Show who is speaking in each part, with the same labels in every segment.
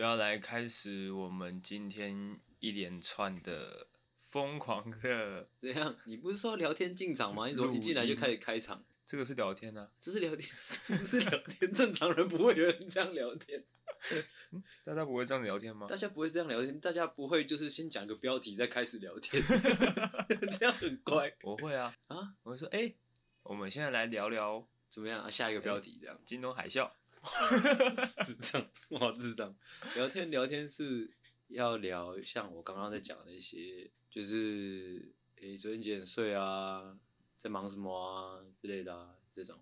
Speaker 1: 就要来开始我们今天一连串的疯狂的。
Speaker 2: 怎样？你不是说聊天进场吗？你怎么一进来就开始开场？
Speaker 1: 这个是聊天啊，
Speaker 2: 这是聊天，这不是聊天。正常人不会有人这样聊天。
Speaker 1: 嗯，大家不会这样聊天吗？
Speaker 2: 大家不会这样聊天，大家不会就是先讲个标题再开始聊天，这样很乖。
Speaker 1: 我会啊啊！我会说，哎、欸，我们现在来聊聊
Speaker 2: 怎么样啊？下一个标题这样，
Speaker 1: 金融海啸。
Speaker 2: 智障，我，智障！聊天聊天是要聊像我刚刚在讲的一些，就是诶、欸，昨天几点睡啊，在忙什么啊之类的啊，这种，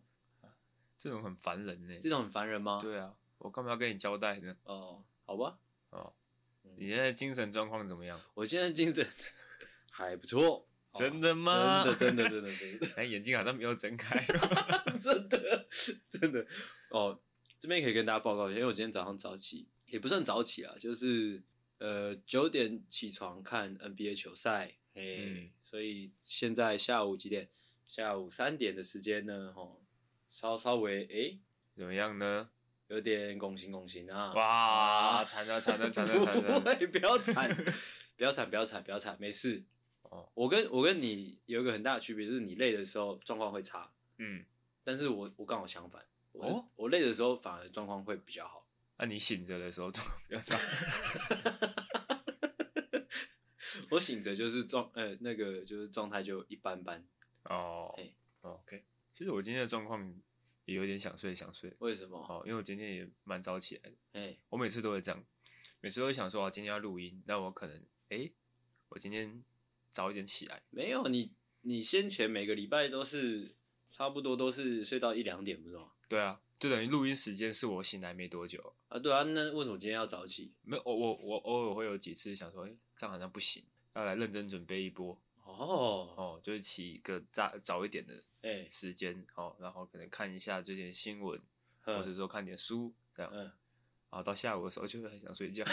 Speaker 1: 这种很烦人呢。
Speaker 2: 这种很烦人吗？
Speaker 1: 对啊，我干嘛要跟你交代呢？
Speaker 2: 哦，好吧。
Speaker 1: 哦，你现在精神状况怎么样？
Speaker 2: 我现在精神还不错。
Speaker 1: 真的吗？
Speaker 2: 真的真的真的真的。
Speaker 1: 但 眼睛好像没有睁开。
Speaker 2: 真的真的哦。这边可以跟大家报告一下，因为我今天早上早起，也不算早起啊，就是呃九点起床看 NBA 球赛，嘿，嗯、所以现在下午几点？下午三点的时间呢，吼，稍稍微诶、欸、
Speaker 1: 怎么样呢？
Speaker 2: 有点拱形拱形啊！
Speaker 1: 哇，惨了惨了惨了惨了！
Speaker 2: 不会，不要惨，不要惨，不要惨，不要惨，没事。哦，我跟我跟你有一个很大的区别，就是你累的时候状况会差，嗯，但是我我刚好相反。哦，我累的时候反而状况会比较好。
Speaker 1: 那、啊、你醒着的时候状况比较差。
Speaker 2: 我醒着就是状呃那个就是状态就一般般。
Speaker 1: 哦，哎，OK。其实我今天的状况也有点想睡想睡。
Speaker 2: 为什么？
Speaker 1: 哦，因为我今天也蛮早起来的。
Speaker 2: 哎，
Speaker 1: 我每次都会这样，每次都会想说啊，今天要录音，那我可能哎、欸，我今天早一点起来。
Speaker 2: 没有你，你先前每个礼拜都是差不多都是睡到一两点，不是吗？
Speaker 1: 对啊，就等于录音时间是我醒来没多久
Speaker 2: 啊。对啊，那为什么今天要早起？
Speaker 1: 没有，我我我偶尔会有几次想说，哎，这样好像不行，要来认真准备一波。
Speaker 2: 哦
Speaker 1: 哦，就是起一个早早一点的哎时间，哦，然后可能看一下最近新闻，或者说看点书这样。嗯，然后到下午的时候就会很想睡觉。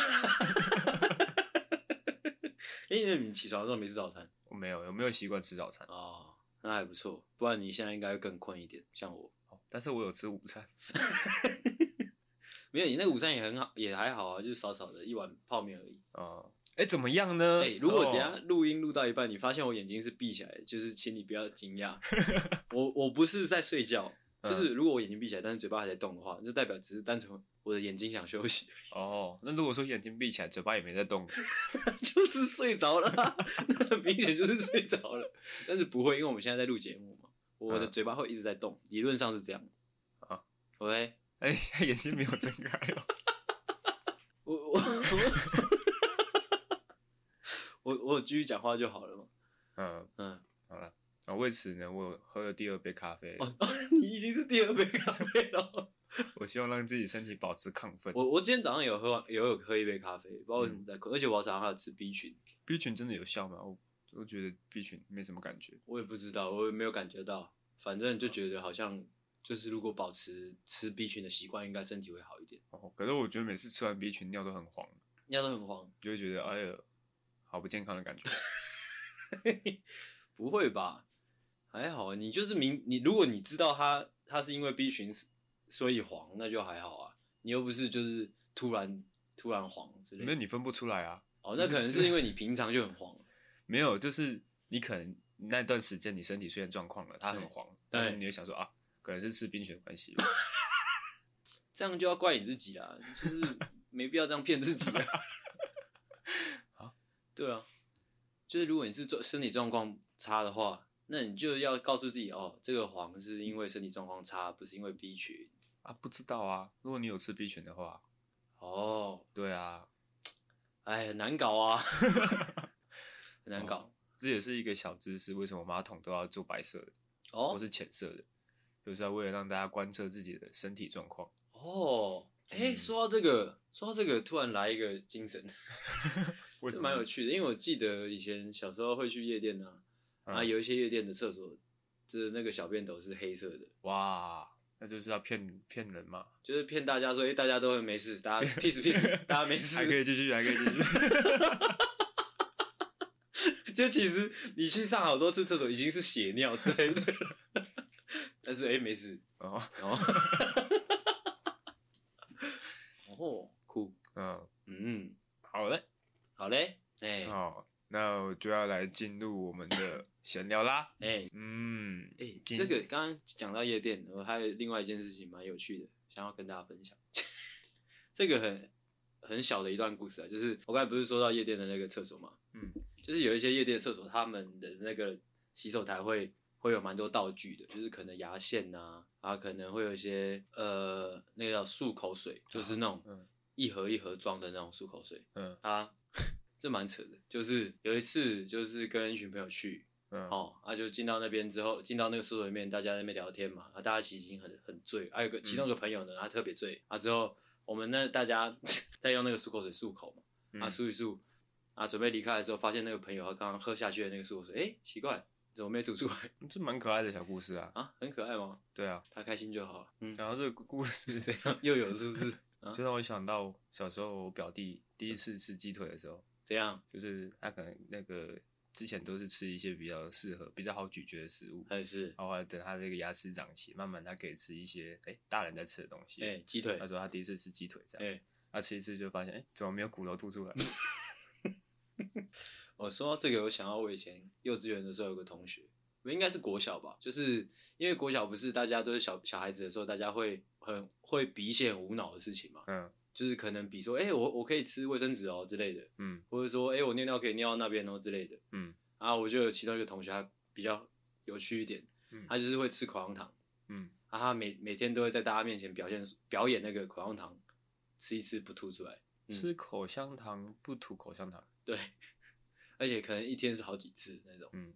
Speaker 2: 因为你起床的时候没吃早餐？
Speaker 1: 我没有，有没有习惯吃早餐？
Speaker 2: 哦，那还不错，不然你现在应该会更困一点，像我。
Speaker 1: 但是我有吃午餐，
Speaker 2: 没有，你那个午餐也很好，也还好啊，就是少少的一碗泡面而已。
Speaker 1: 哦，哎、欸，怎么样呢？
Speaker 2: 哎、欸，如果等下录音录到一半，你发现我眼睛是闭起来的，就是请你不要惊讶，我我不是在睡觉，就是如果我眼睛闭起来，但是嘴巴还在动的话，就代表只是单纯我的眼睛想休息。
Speaker 1: 哦，那如果说眼睛闭起来，嘴巴也没在动，
Speaker 2: 就是睡着了，那很明显就是睡着了，但是不会，因为我们现在在录节目嘛。我的嘴巴会一直在动，理论上是这样。啊，OK，
Speaker 1: 哎，眼睛没有睁开哦。
Speaker 2: 我我我我继续讲话就好了嘛。
Speaker 1: 嗯嗯，好了。啊，为此呢，我喝了第二杯咖啡。
Speaker 2: 哦，你已经是第二杯咖啡了。
Speaker 1: 我希望让自己身体保持亢奋。
Speaker 2: 我我今天早上有喝完，也有喝一杯咖啡，不知道为什么在困，而且我早上还有吃 B 群。
Speaker 1: B 群真的有效吗？我我觉得 B 群没什么感觉。
Speaker 2: 我也不知道，我也没有感觉到。反正就觉得好像就是如果保持吃 B 群的习惯，应该身体会好一点。
Speaker 1: 哦，可是我觉得每次吃完 B 群尿都很黄，
Speaker 2: 尿都很黄，
Speaker 1: 就会觉得哎呀，好不健康的感觉。
Speaker 2: 不会吧？还好啊，你就是明你，如果你知道它它是因为 B 群所以黄，那就还好啊。你又不是就是突然突然黄之类的，
Speaker 1: 没有你分不出来啊。
Speaker 2: 哦，那可能是因为你平常就很黄。
Speaker 1: 没有，就是你可能。那段时间你身体出现状况了，它很黄，但是你会想说啊，可能是吃冰泉的关系吧，
Speaker 2: 这样就要怪你自己啦，就是没必要这样骗自己啊。啊，对啊，就是如果你是状身体状况差的话，那你就要告诉自己哦，这个黄是因为身体状况差，不是因为 B 群
Speaker 1: 啊。不知道啊，如果你有吃 B 群的话，
Speaker 2: 哦，
Speaker 1: 对啊，
Speaker 2: 哎，很难搞啊，很难搞。
Speaker 1: 这也是一个小知识，为什么马桶都要做白色的，哦，或是浅色的，就是要为了让大家观测自己的身体状况。
Speaker 2: 哦，哎、欸，说到这个，说到这个，突然来一个精神，是蛮有趣的，因为我记得以前小时候会去夜店啊，啊，有一些夜店的厕所，就是那个小便斗是黑色的。
Speaker 1: 哇，那就是要骗骗人嘛，
Speaker 2: 就是骗大家说，哎、欸，大家都会没事，大家 peace peace，大家没事，
Speaker 1: 还可以继续，还可以继续。
Speaker 2: 就其实你去上好多次厕所，已经是血尿之类的，但是哎没事。哦哦，哦酷嗯。嗯好嘞好嘞哎
Speaker 1: 好，那我就要来进入我们的闲聊啦 哎。嗯
Speaker 2: 哎这个刚刚讲到夜店，我还有另外一件事情蛮有趣的，想要跟大家分享，这个很很小的一段故事啊，就是我刚才不是说到夜店的那个厕所嘛嗯。就是有一些夜店厕所，他们的那个洗手台会会有蛮多道具的，就是可能牙线呐、啊，啊，可能会有一些呃，那个叫漱口水，就是那种一盒一盒装的那种漱口水，嗯，啊，这蛮扯的，就是有一次就是跟一群朋友去，嗯，哦，啊，就进到那边之后，进到那个厕所里面，大家在那边聊天嘛，啊，大家其实已经很很醉，还、啊、有个其中一个朋友呢，他特别醉，啊，之后。我们呢，大家 在用那个漱口水漱口嘛，嗯、啊，漱一漱，啊，准备离开的时候，发现那个朋友他刚刚喝下去的那个漱口水，哎、欸，奇怪，怎么没吐出来？
Speaker 1: 这蛮可爱的小故事啊，
Speaker 2: 啊，很可爱吗？
Speaker 1: 对啊，
Speaker 2: 他开心就好了。嗯，
Speaker 1: 然后这个故事
Speaker 2: 怎样？又有是不是？啊、
Speaker 1: 就让我想到小时候我表弟第一次吃鸡腿的时候，
Speaker 2: 怎样？
Speaker 1: 就是他可能那个。之前都是吃一些比较适合、比较好咀嚼的食物，
Speaker 2: 还是，
Speaker 1: 然后等他这个牙齿长齐，慢慢他可以吃一些哎、欸、大人在吃的东西，
Speaker 2: 哎、欸，鸡腿。
Speaker 1: 他说他第一次吃鸡腿，这样，哎、欸，他吃一次就发现，哎、欸，怎么没有骨头吐出来？
Speaker 2: 我 说到这个，我想到我以前幼稚园的时候有个同学，我应该是国小吧，就是因为国小不是大家都是小小孩子的时候，大家会很会比一些很无脑的事情嘛，嗯。就是可能比如说，哎、欸，我我可以吃卫生纸哦之类的，嗯，或者说，哎、欸，我尿尿可以尿到那边哦之类的，嗯，然后我就有其中一个同学，他比较有趣一点，嗯，他就是会吃口香糖，嗯，啊，他每每天都会在大家面前表现表演那个口香糖，吃一吃不吐出来，
Speaker 1: 嗯、吃口香糖不吐口香糖，
Speaker 2: 对，而且可能一天是好几次那种，嗯。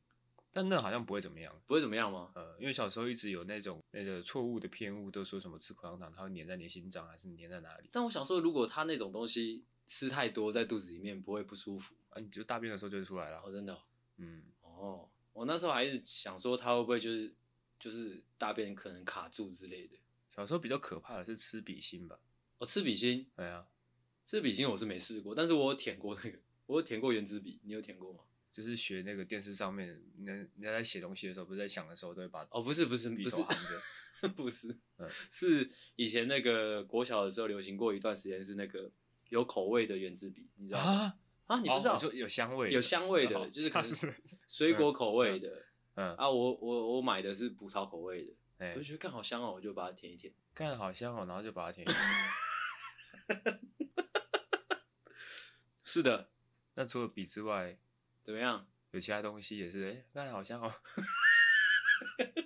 Speaker 1: 但那好像不会怎么样，
Speaker 2: 不会怎么样吗？
Speaker 1: 呃，因为小时候一直有那种那个错误的偏误，都说什么吃口香糖它会粘在你的心脏，还是粘在哪里？
Speaker 2: 但我想说，如果它那种东西吃太多，在肚子里面不会不舒服
Speaker 1: 啊？你就大便的时候就会出来了。
Speaker 2: 哦，真的哦？嗯，哦，我那时候还是想说它会不会就是就是大便可能卡住之类的。
Speaker 1: 小时候比较可怕的是吃笔芯吧？
Speaker 2: 哦，吃笔芯？
Speaker 1: 对啊，
Speaker 2: 吃笔芯我是没试过，但是我有舔过那个，我有舔过圆珠笔，你有舔过吗？
Speaker 1: 就是学那个电视上面，人人家在写东西的时候，不是在想的时候，都会把
Speaker 2: 哦，不是不是笔头含着，不是，嗯，是以前那个国小的时候流行过一段时间，是那个有口味的圆珠笔，你知道吗？啊，啊你不知道？
Speaker 1: 哦、有香味，
Speaker 2: 有香味的，就是 可是水果口味的，嗯，嗯啊，我我我买的是葡萄口味的，嗯、我就觉得看好香哦，我就把它舔一舔，
Speaker 1: 看好香哦，然后就把它舔一舔，
Speaker 2: 是的，
Speaker 1: 那除了笔之外。
Speaker 2: 怎么样？
Speaker 1: 有其他东西也是，哎、欸，那好像哦，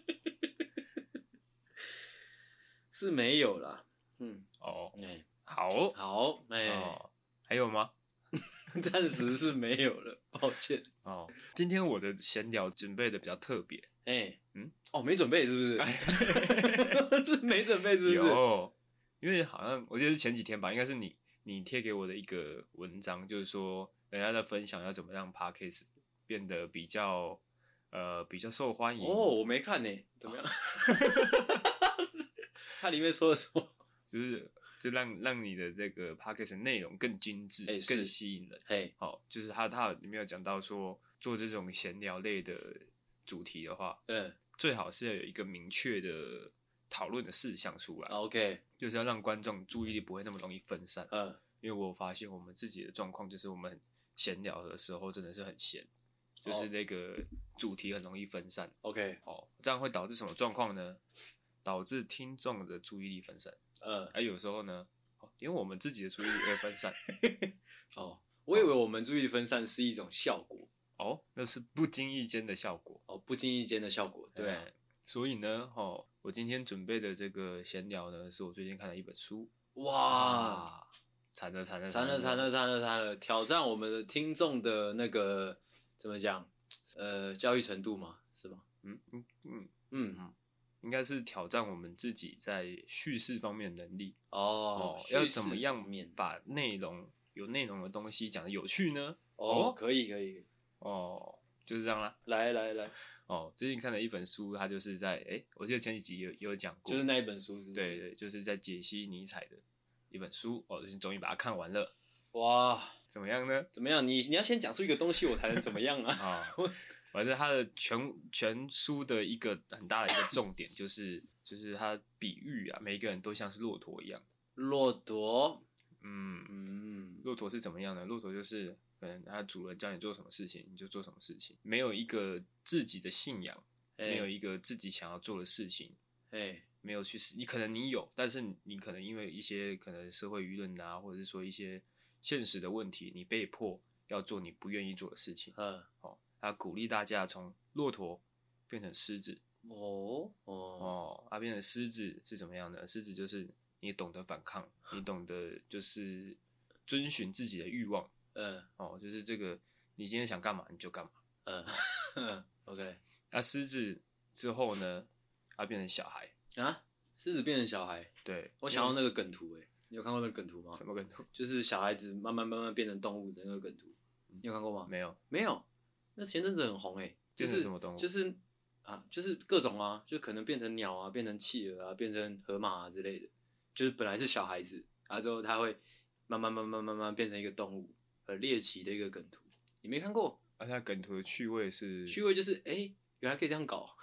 Speaker 2: 是没有啦。嗯，
Speaker 1: 哦，
Speaker 2: 哎、欸，
Speaker 1: 好，
Speaker 2: 好，哎、欸
Speaker 1: 哦，还有吗？
Speaker 2: 暂时是没有了，抱歉。
Speaker 1: 哦，今天我的闲聊准备的比较特别，
Speaker 2: 哎、欸，嗯，哦，没准备是不是？是没准备是不是？
Speaker 1: 有，因为好像我记得是前几天吧，应该是你你贴给我的一个文章，就是说。人家在分享要怎么让 Podcast 变得比较呃比较受欢迎
Speaker 2: 哦，我没看呢，怎么样？它里面说的什么？
Speaker 1: 就是就让让你的这个 Podcast 内容更精致、欸、更吸引人。嘿，好，就是他他里面有讲到说，做这种闲聊类的主题的话，嗯，最好是要有一个明确的讨论的事项出来。
Speaker 2: OK，
Speaker 1: 就是要让观众注意力不会那么容易分散。嗯，因为我发现我们自己的状况就是我们。闲聊的时候真的是很闲，就是那个主题很容易分散。
Speaker 2: OK，
Speaker 1: 好，这样会导致什么状况呢？导致听众的注意力分散。嗯，而有时候呢，因为我们自己的注意力会分散。
Speaker 2: 哦，我以为我们注意力分散是一种效果。
Speaker 1: 哦，那是不经意间的效果。
Speaker 2: 哦，不经意间的效果。对，
Speaker 1: 对，所以呢，哦，我今天准备的这个闲聊呢，是我最近看的一本书。
Speaker 2: 哇！
Speaker 1: 惨了惨了
Speaker 2: 惨了惨了惨了惨了！挑战我们的听众的那个怎么讲？呃，教育程度嘛，是吧？
Speaker 1: 嗯嗯嗯嗯，应该是挑战我们自己在叙事方面的能力
Speaker 2: 哦。
Speaker 1: 要怎么样把内容有内容的东西讲的有趣呢？
Speaker 2: 哦，可以可以
Speaker 1: 哦，就是这样啦。
Speaker 2: 来来来，
Speaker 1: 哦，最近看了一本书，它就是在哎，我记得前几集有有讲过，
Speaker 2: 就是那一本书是，
Speaker 1: 对对，就是在解析尼采的。一本书，我最近终于把它看完了。
Speaker 2: 哇，
Speaker 1: 怎么样呢？
Speaker 2: 怎么样？你你要先讲出一个东西，我才能怎么样啊？
Speaker 1: 啊，反正它的全全书的一个很大的一个重点就是，就是它比喻啊，每一个人都像是骆驼一样。
Speaker 2: 骆驼，
Speaker 1: 嗯嗯，骆驼是怎么样呢？骆驼就是可能他主人叫你做什么事情，你就做什么事情，没有一个自己的信仰，没有一个自己想要做的事情，哎，没有去死。你可能你有，但是你可能因为一些可能社会舆论啊，或者是说一些现实的问题，你被迫要做你不愿意做的事情。嗯，哦，他鼓励大家从骆驼变成狮子。哦哦哦，啊，变成狮子是怎么样的？狮子就是你懂得反抗，你懂得就是遵循自己的欲望。嗯，哦，就是这个，你今天想干嘛你就干嘛。嗯，OK。那狮子之后呢？它变成小孩
Speaker 2: 啊？狮子变成小孩？
Speaker 1: 对，
Speaker 2: 我想到那个梗图，哎，你有看过那个梗图吗？
Speaker 1: 什么梗图？
Speaker 2: 就是小孩子慢慢慢慢变成动物的那个梗图，你有看过吗？
Speaker 1: 没有，
Speaker 2: 没有。那前阵子很红，哎，就是
Speaker 1: 什么动物？
Speaker 2: 就是啊，就是各种啊，就可能变成鸟啊，变成企鹅啊，变成河马啊之类的。就是本来是小孩子，然后之后它会慢慢慢慢慢慢变成一个动物。很猎奇的一个梗图，你没看过？
Speaker 1: 而且梗图的趣味是，
Speaker 2: 趣味就是，哎、欸，原来可以这样搞。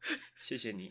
Speaker 1: 谢谢你，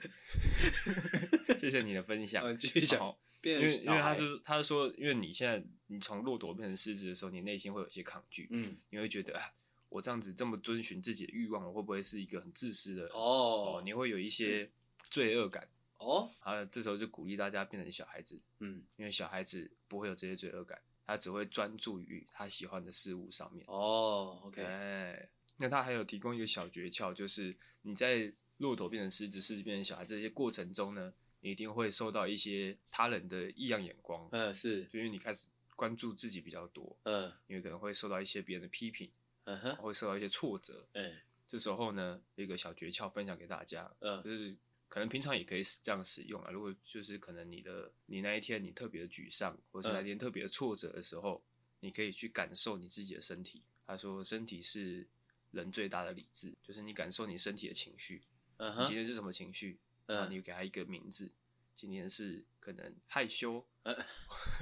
Speaker 1: 谢谢你的分享。
Speaker 2: 继续讲，
Speaker 1: 因为因为他是他是说，因为你现在你从骆驼变成狮子的时候，你内心会有一些抗拒，嗯，你会觉得啊，我这样子这么遵循自己的欲望，我会不会是一个很自私的？哦，哦你会有一些罪恶感。哦，啊，这时候就鼓励大家变成小孩子，嗯，因为小孩子不会有这些罪恶感。他只会专注于他喜欢的事物上面。
Speaker 2: 哦，OK。
Speaker 1: 哎，那他还有提供一个小诀窍，就是你在骆驼变成狮子，狮子变成小孩这些过程中呢，你一定会受到一些他人的异样眼光。
Speaker 2: 嗯，是，
Speaker 1: 就因为你开始关注自己比较多。嗯，因为可能会受到一些别人的批评。嗯哼，会受到一些挫折。嗯，这时候呢，有一个小诀窍分享给大家。嗯，就是。可能平常也可以这样使用啊。如果就是可能你的你那一天你特别的沮丧，或者是那一天特别的挫折的时候，嗯、你可以去感受你自己的身体。他说，身体是人最大的理智，就是你感受你身体的情绪。嗯哼，你今天是什么情绪？嗯，你给他一个名字。今天是可能害羞，嗯、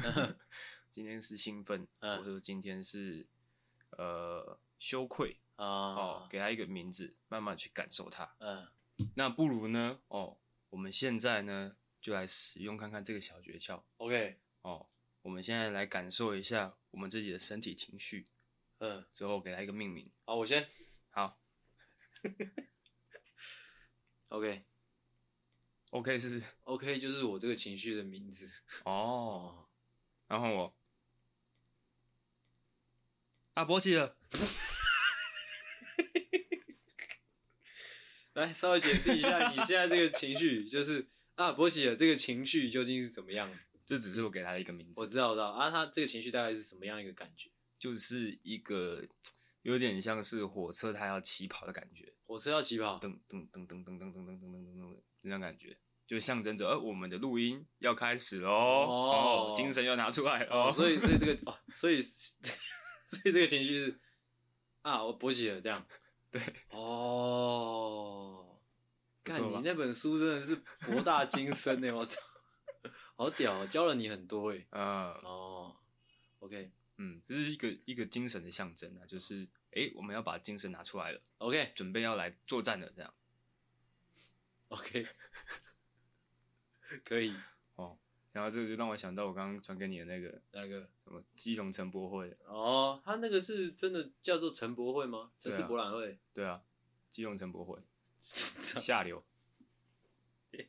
Speaker 1: 今天是兴奋，嗯、或者说今天是呃羞愧啊。哦，给他一个名字，慢慢去感受它。嗯。那不如呢？哦，我们现在呢就来使用看看这个小诀窍。
Speaker 2: OK，
Speaker 1: 哦，我们现在来感受一下我们自己的身体情绪。嗯，之后给他一个命名。
Speaker 2: 好，我先。
Speaker 1: 好。
Speaker 2: OK，OK
Speaker 1: OK 是
Speaker 2: OK，就是我这个情绪的名字。
Speaker 1: 哦。然后我啊，勃起了。
Speaker 2: 来，稍微解释一下你现在这个情绪，就是啊，勃起的这个情绪究竟是怎么样？
Speaker 1: 这只是我给他的一个名字。
Speaker 2: 我知道，我知道啊，他这个情绪大概是什么样一个感觉？
Speaker 1: 就是一个有点像是火车它要起跑的感觉。
Speaker 2: 火车要起跑，
Speaker 1: 噔噔噔噔噔噔噔噔噔噔噔，那种感觉，就象征着呃，我们的录音要开始喽，哦，精神要拿出来哦。
Speaker 2: 所以，所以这个 哦，所以，所以这个情绪是啊，我勃起了这样。
Speaker 1: 对
Speaker 2: 哦，看你那本书真的是博大精深呢，我操，好屌，教了你很多哎。嗯，哦，OK，
Speaker 1: 嗯，这是一个一个精神的象征啊，就是哎，我们要把精神拿出来了
Speaker 2: ，OK，
Speaker 1: 准备要来作战了，这样
Speaker 2: ，OK，可以哦。
Speaker 1: 然后这个就让我想到我刚刚传给你的那个
Speaker 2: 那个
Speaker 1: 什么基隆城博会
Speaker 2: 哦，他那个是真的叫做城博会吗？城市博览会？
Speaker 1: 对啊，基隆城博会，下流。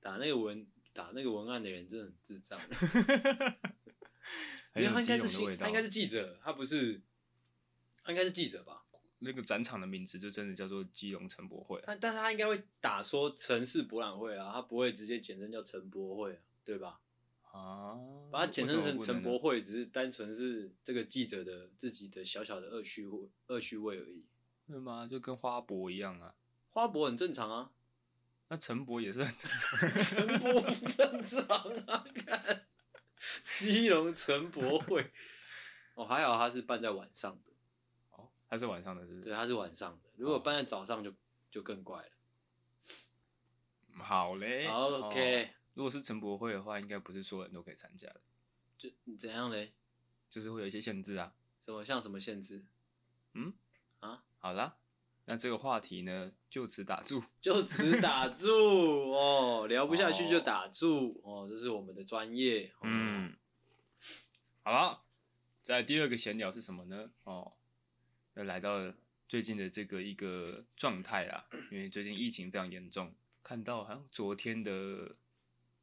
Speaker 2: 打那个文打那个文案的人真的很智障，因为他应该是他应该是记者，他不是，他应该是记者吧？
Speaker 1: 那个展场的名字就真的叫做基隆城博会，
Speaker 2: 但但是他应该会打说城市博览会啊，他不会直接简称叫城博会啊，对吧？啊，把它简称成城博会，只是单纯是这个记者的自己的小小的恶趣味恶趣味而已，
Speaker 1: 对吗？就跟花博一样啊，
Speaker 2: 花博很正常啊，
Speaker 1: 那陈博也是很正常，
Speaker 2: 陈博不正常啊，看基隆城博会，哦，还好他是办在晚上的。
Speaker 1: 他是晚上的是不是？
Speaker 2: 对，它是晚上的。如果办在早上就，就、更怪了。
Speaker 1: 好嘞。
Speaker 2: 好，OK、哦。
Speaker 1: 如果是陈博会的话，应该不是所有人都可以参加的。
Speaker 2: 就怎样嘞？
Speaker 1: 就是会有一些限制啊。
Speaker 2: 什么？像什么限制？
Speaker 1: 嗯？啊？好啦，那这个话题呢，就此打住。
Speaker 2: 就此打住哦，聊不下去就打住哦，哦，这是我们的专业。哦、嗯。
Speaker 1: 好了。在第二个闲聊是什么呢？哦，要来到最近的这个一个状态啦，因为最近疫情非常严重，看到好像昨天的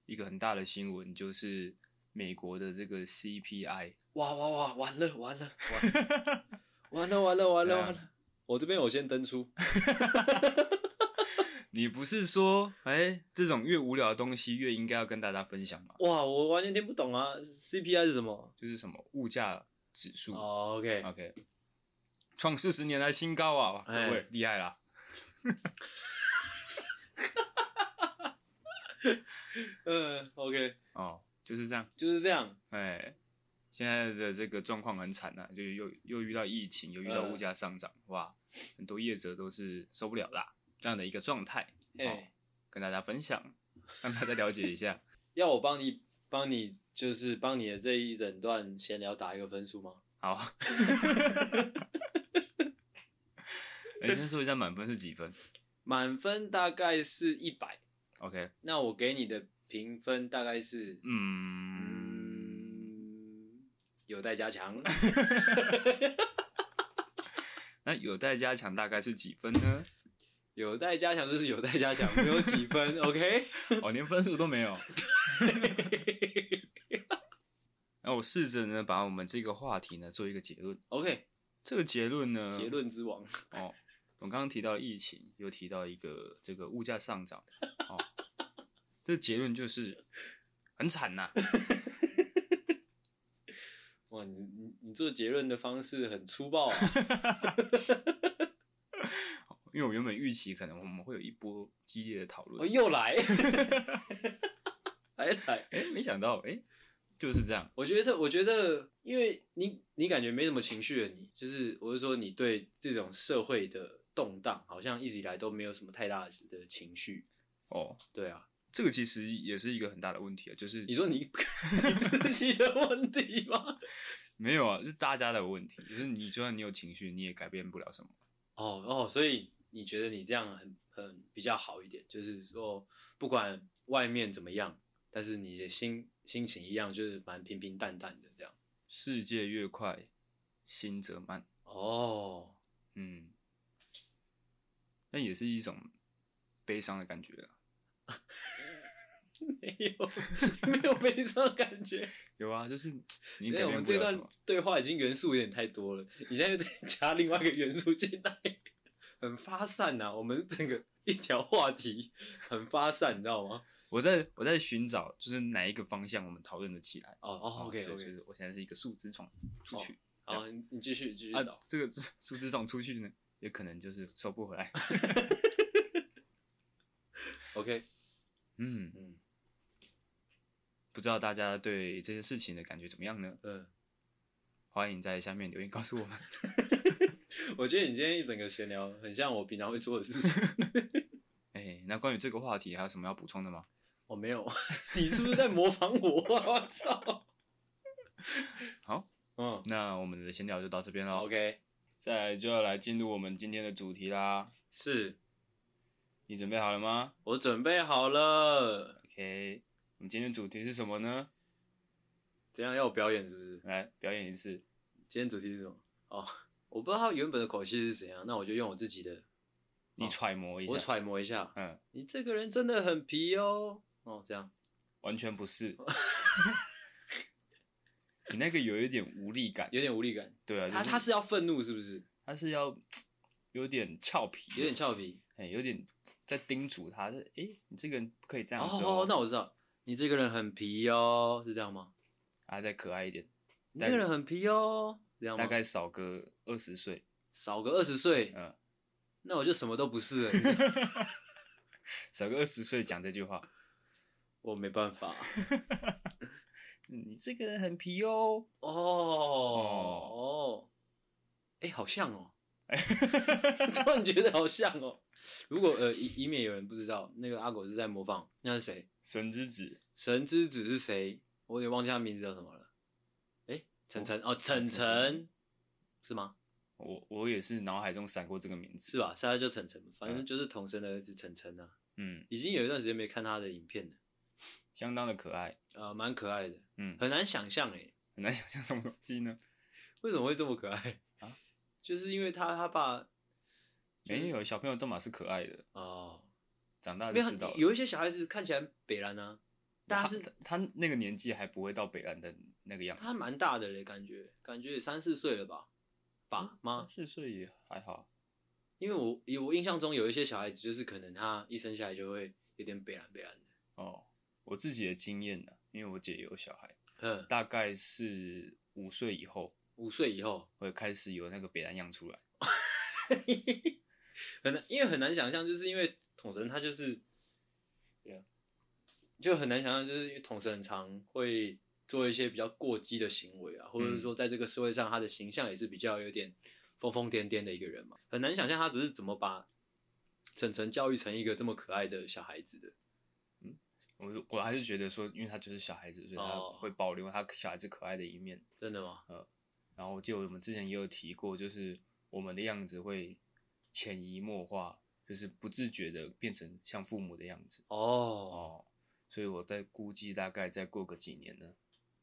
Speaker 1: 一个很大的新闻，就是美国的这个 CPI，
Speaker 2: 哇哇哇，完了完了完了完了完了完了，我这边我先登出。
Speaker 1: 你不是说，哎、欸，这种越无聊的东西越应该要跟大家分享吗？
Speaker 2: 哇，我完全听不懂啊！CPI 是什么？
Speaker 1: 就是什么物价指数。
Speaker 2: 哦，OK
Speaker 1: OK，创四十年来新高啊！各位厉害啦！
Speaker 2: 嗯，OK，
Speaker 1: 哦，就是这样，
Speaker 2: 就是这样。
Speaker 1: 哎、欸，现在的这个状况很惨啊，就又又遇到疫情，又遇到物价上涨、嗯，哇，很多业者都是受不了啦。这样的一个状态，哎、哦，跟大家分享，让大家了解一下。
Speaker 2: 要我帮你，帮你，就是帮你的这一整段闲聊打一个分数吗？
Speaker 1: 好。哎、欸，先说一下满分是几分？
Speaker 2: 满分大概是一百。
Speaker 1: OK，
Speaker 2: 那我给你的评分大概是，
Speaker 1: 嗯，
Speaker 2: 嗯有待加强。
Speaker 1: 那有待加强大概是几分呢？
Speaker 2: 有待加强就是有待加强，没有几分，OK？
Speaker 1: 哦，连分数都没有。那我试着呢，把我们这个话题呢做一个结论
Speaker 2: ，OK？
Speaker 1: 这个结论呢，
Speaker 2: 结论之王
Speaker 1: 哦。我刚刚提到疫情，又提到一个这个物价上涨，哦，这个结论就是很惨呐。
Speaker 2: 哇，你你你做结论的方式很粗暴啊。
Speaker 1: 因为我原本预期可能我们会有一波激烈的讨论，
Speaker 2: 哦，又来，来来，
Speaker 1: 哎，没想到，哎，就是这样。
Speaker 2: 我觉得，我觉得，因为你你感觉没什么情绪的你，就是我是说，你对这种社会的动荡，好像一直以来都没有什么太大的情绪。
Speaker 1: 哦，
Speaker 2: 对啊，
Speaker 1: 这个其实也是一个很大的问题啊，就是
Speaker 2: 你说你 你自己的问题吗？
Speaker 1: 没有啊，是大家的问题。就是你就算你有情绪，你也改变不了什么。
Speaker 2: 哦哦，所以。你觉得你这样很很比较好一点，就是说不管外面怎么样，但是你的心心情一样，就是蛮平平淡淡的这样。
Speaker 1: 世界越快，心则慢。
Speaker 2: 哦，
Speaker 1: 嗯，那也是一种悲伤的感觉啊。
Speaker 2: 没有，没有悲伤的感觉。
Speaker 1: 有啊，就是你
Speaker 2: 对我们这段对话已经元素有点太多了，你现在又得加另外一个元素进来。很发散呐、啊，我们整个一条话题很发散，你知道吗？
Speaker 1: 我在我在寻找，就是哪一个方向我们讨论的起来。
Speaker 2: 哦哦，OK OK，
Speaker 1: 就是我现在是一个树枝闯出去。
Speaker 2: 好、哦，你继续继续找。
Speaker 1: 啊、这个树枝闯出去呢，也可能就是收不回来。
Speaker 2: OK，
Speaker 1: 嗯嗯，不知道大家对这件事情的感觉怎么样呢？
Speaker 2: 嗯，
Speaker 1: 欢迎在下面留言告诉我们。
Speaker 2: 我觉得你今天一整个闲聊很像我平常会做的事情。
Speaker 1: 哎、欸，那关于这个话题还有什么要补充的吗？
Speaker 2: 我、哦、没有，你是不是在模仿我？我操！
Speaker 1: 好，嗯，那我们的闲聊就到这边了。
Speaker 2: OK，
Speaker 1: 再来就要来进入我们今天的主题啦。
Speaker 2: 是，
Speaker 1: 你准备好了吗？
Speaker 2: 我准备好了。
Speaker 1: OK，我们今天的主题是什么呢？
Speaker 2: 怎样要我表演是不是？
Speaker 1: 来表演一次。
Speaker 2: 今天主题是什么？哦。我不知道他原本的口气是怎样，那我就用我自己的，
Speaker 1: 你揣摩一下，
Speaker 2: 我揣摩一下，
Speaker 1: 嗯，
Speaker 2: 你这个人真的很皮哦，哦，这样，
Speaker 1: 完全不是，你那个有一点无力感，
Speaker 2: 有点无力感，
Speaker 1: 对啊，
Speaker 2: 他他是要愤怒是不是？
Speaker 1: 他是要 有点俏皮，
Speaker 2: 有点俏皮，
Speaker 1: 哎，有点在叮嘱他，是，哎，你这个人不可以这样
Speaker 2: 子哦，哦，那我知道，你这个人很皮哦，是这样吗？
Speaker 1: 啊，再可爱一点，
Speaker 2: 你这个人很皮哦。这样
Speaker 1: 大概少个二十岁，
Speaker 2: 少个二十岁，
Speaker 1: 嗯，
Speaker 2: 那我就什么都不是了。
Speaker 1: 少个二十岁讲这句话，
Speaker 2: 我没办法。
Speaker 1: 你这个人很皮哦，
Speaker 2: 哦哦，哎、欸，好像哦，突然觉得好像哦。如果呃，以以免有人不知道，那个阿狗是在模仿，那是谁？
Speaker 1: 神之子，
Speaker 2: 神之子是谁？我有点忘记他名字叫什么了。晨晨哦，晨晨。是吗？
Speaker 1: 我我也是脑海中闪过这个名字，
Speaker 2: 是吧？现在就晨晨，反正就是童神的儿子晨晨啊。
Speaker 1: 嗯，
Speaker 2: 已经有一段时间没看他的影片了，
Speaker 1: 相当的可爱，
Speaker 2: 呃，蛮可爱的。
Speaker 1: 嗯，
Speaker 2: 很难想象诶，
Speaker 1: 很难想象什么东西呢？
Speaker 2: 为什么会这么可爱？啊？就是因为他他爸、
Speaker 1: 就是、没有小朋友都嘛是可爱的。哦，长大
Speaker 2: 就
Speaker 1: 知道
Speaker 2: 有，有一些小孩子看起来北烂啊，但是
Speaker 1: 他，他，那个年纪还不会到北烂的那个样子，
Speaker 2: 他蛮大的嘞，感觉感觉也三四岁了吧？爸妈
Speaker 1: 三四岁也还好，
Speaker 2: 因为我我印象中有一些小孩子就是可能他一生下来就会有点北烂北烂的
Speaker 1: 哦。我自己的经验呢，因为我姐有小孩，嗯，大概是五岁以后，
Speaker 2: 五岁以后
Speaker 1: 会开始有那个北兰样出来，
Speaker 2: 很难，因为很难想象，就是因为统神他就是，就很难想象，就是因为统神很常会做一些比较过激的行为啊，或者是说在这个社会上他的形象也是比较有点疯疯癫癫的一个人嘛，很难想象他只是怎么把沈晨教育成一个这么可爱的小孩子的。
Speaker 1: 嗯我我还是觉得说，因为他就是小孩子，所以他会保留他小孩子可爱的一面。
Speaker 2: 真的吗？
Speaker 1: 呃，然后就我们之前也有提过，就是我们的样子会潜移默化，就是不自觉的变成像父母的样子。哦哦，所以我在估计，大概再过个几年呢，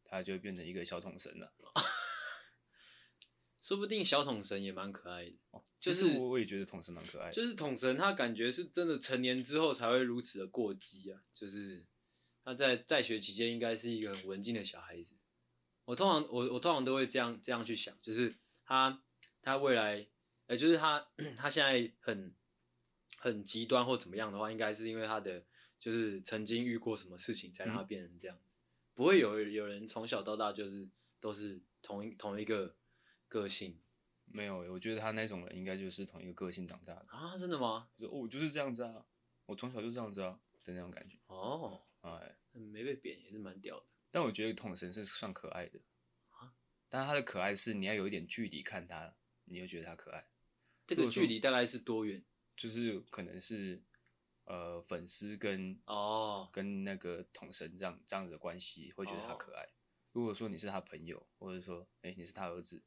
Speaker 1: 他就会变成一个小桶神了。
Speaker 2: 说不定小桶神也蛮可爱的。
Speaker 1: 哦，就是我也觉得桶神蛮可爱的。
Speaker 2: 就是桶神，他感觉是真的成年之后才会如此的过激啊。就是他在在学期间应该是一个很文静的小孩子。我通常我我通常都会这样这样去想，就是他他未来，呃、欸，就是他 他现在很很极端或怎么样的话，应该是因为他的就是曾经遇过什么事情才让他变成这样。嗯、不会有有人从小到大就是都是同一同一个个性。
Speaker 1: 没有，我觉得他那种人应该就是同一个个性长大的
Speaker 2: 啊？真的吗？
Speaker 1: 就哦，我就是这样子啊，我从小就这样子啊的那种感觉。
Speaker 2: 哦，哎，没被贬也是蛮屌的。
Speaker 1: 但我觉得统神是算可爱的啊，但他的可爱是你要有一点距离看他，你就觉得他可爱。
Speaker 2: 这个距离大概是多远？
Speaker 1: 就是可能是呃粉丝跟哦跟那个统神这样这样子的关系会觉得他可爱。哦、如果说你是他朋友，或者说哎你是他儿子。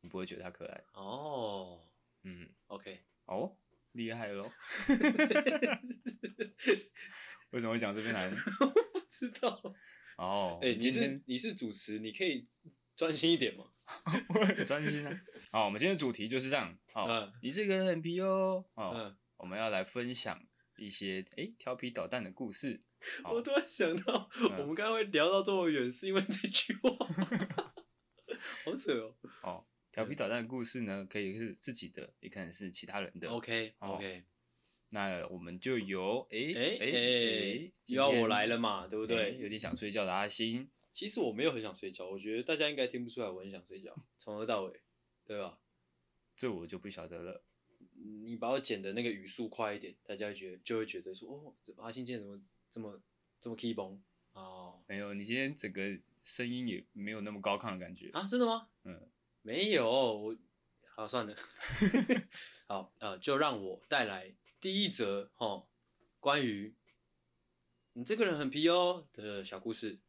Speaker 1: 你不会觉得他可爱
Speaker 2: 哦？嗯，OK，
Speaker 1: 哦，厉害喽！为什么会讲这边来？
Speaker 2: 我不知道。
Speaker 1: 哦，
Speaker 2: 哎、欸，你是你是主持，你可以专心一点吗？
Speaker 1: 我很专心啊。好，我们今天的主题就是这样。好，嗯、你这个人很皮哦。哦，嗯、我们要来分享一些哎、欸、调皮捣蛋的故事。
Speaker 2: 我突然想到，嗯、我们刚刚会聊到这么远，是因为这句话。好扯哦。
Speaker 1: 哦。调皮捣蛋的故事呢，可以是自己的，也可能是其他人的。
Speaker 2: OK OK，
Speaker 1: 那我们就由哎哎哎，
Speaker 2: 又要我来了嘛，对不对？
Speaker 1: 有点想睡觉的阿星，
Speaker 2: 其实我没有很想睡觉，我觉得大家应该听不出来我很想睡觉，从头到尾，对吧？
Speaker 1: 这我就不晓得了。
Speaker 2: 你把我剪的那个语速快一点，大家觉得就会觉得说，哦，阿星今天怎么这么这么 key 崩哦，
Speaker 1: 没有，你今天整个声音也没有那么高亢的感觉
Speaker 2: 啊？真的吗？嗯。没有我，好算了，好呃，就让我带来第一则哦，关于你这个人很皮哦的小故事。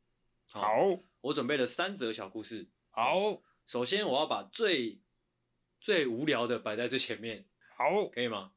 Speaker 1: 好，好
Speaker 2: 我准备了三则小故事。
Speaker 1: 好，
Speaker 2: 首先我要把最最无聊的摆在最前面。
Speaker 1: 好，
Speaker 2: 可以吗？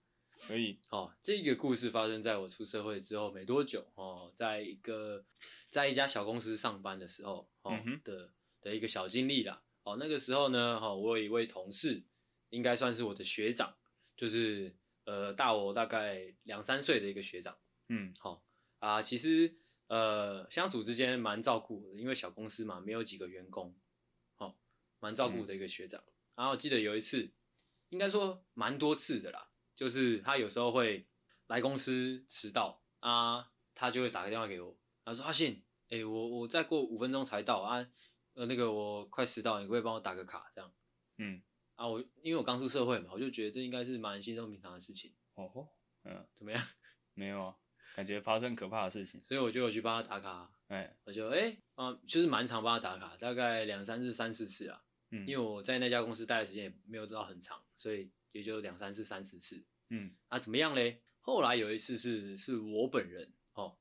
Speaker 1: 可以。
Speaker 2: 哦，这个故事发生在我出社会之后没多久哦，在一个在一家小公司上班的时候哦、嗯、的的一个小经历啦。哦，那个时候呢，哈，我有一位同事，应该算是我的学长，就是呃大我大概两三岁的一个学长，嗯，好啊，其实呃相处之间蛮照顾的，因为小公司嘛，没有几个员工，好，蛮照顾的一个学长。嗯、然后我记得有一次，应该说蛮多次的啦，就是他有时候会来公司迟到啊，他就会打个电话给我，他说阿信，哎、欸，我我再过五分钟才到啊。呃，那个我快迟到，你可不可以帮我打个卡？这样，嗯，啊，我因为我刚出社会嘛，我就觉得这应该是蛮稀松平常的事情。
Speaker 1: 哦吼，嗯，
Speaker 2: 怎么样？
Speaker 1: 没有啊，感觉发生可怕的事情，
Speaker 2: 所以我就有去帮他打卡。哎、欸，我就哎、欸，啊，就是蛮常帮他打卡，大概两三次、三四次啊。嗯，因为我在那家公司待的时间也没有到很长，所以也就两三次、三四次。嗯，啊，怎么样嘞？后来有一次是是我本人哦，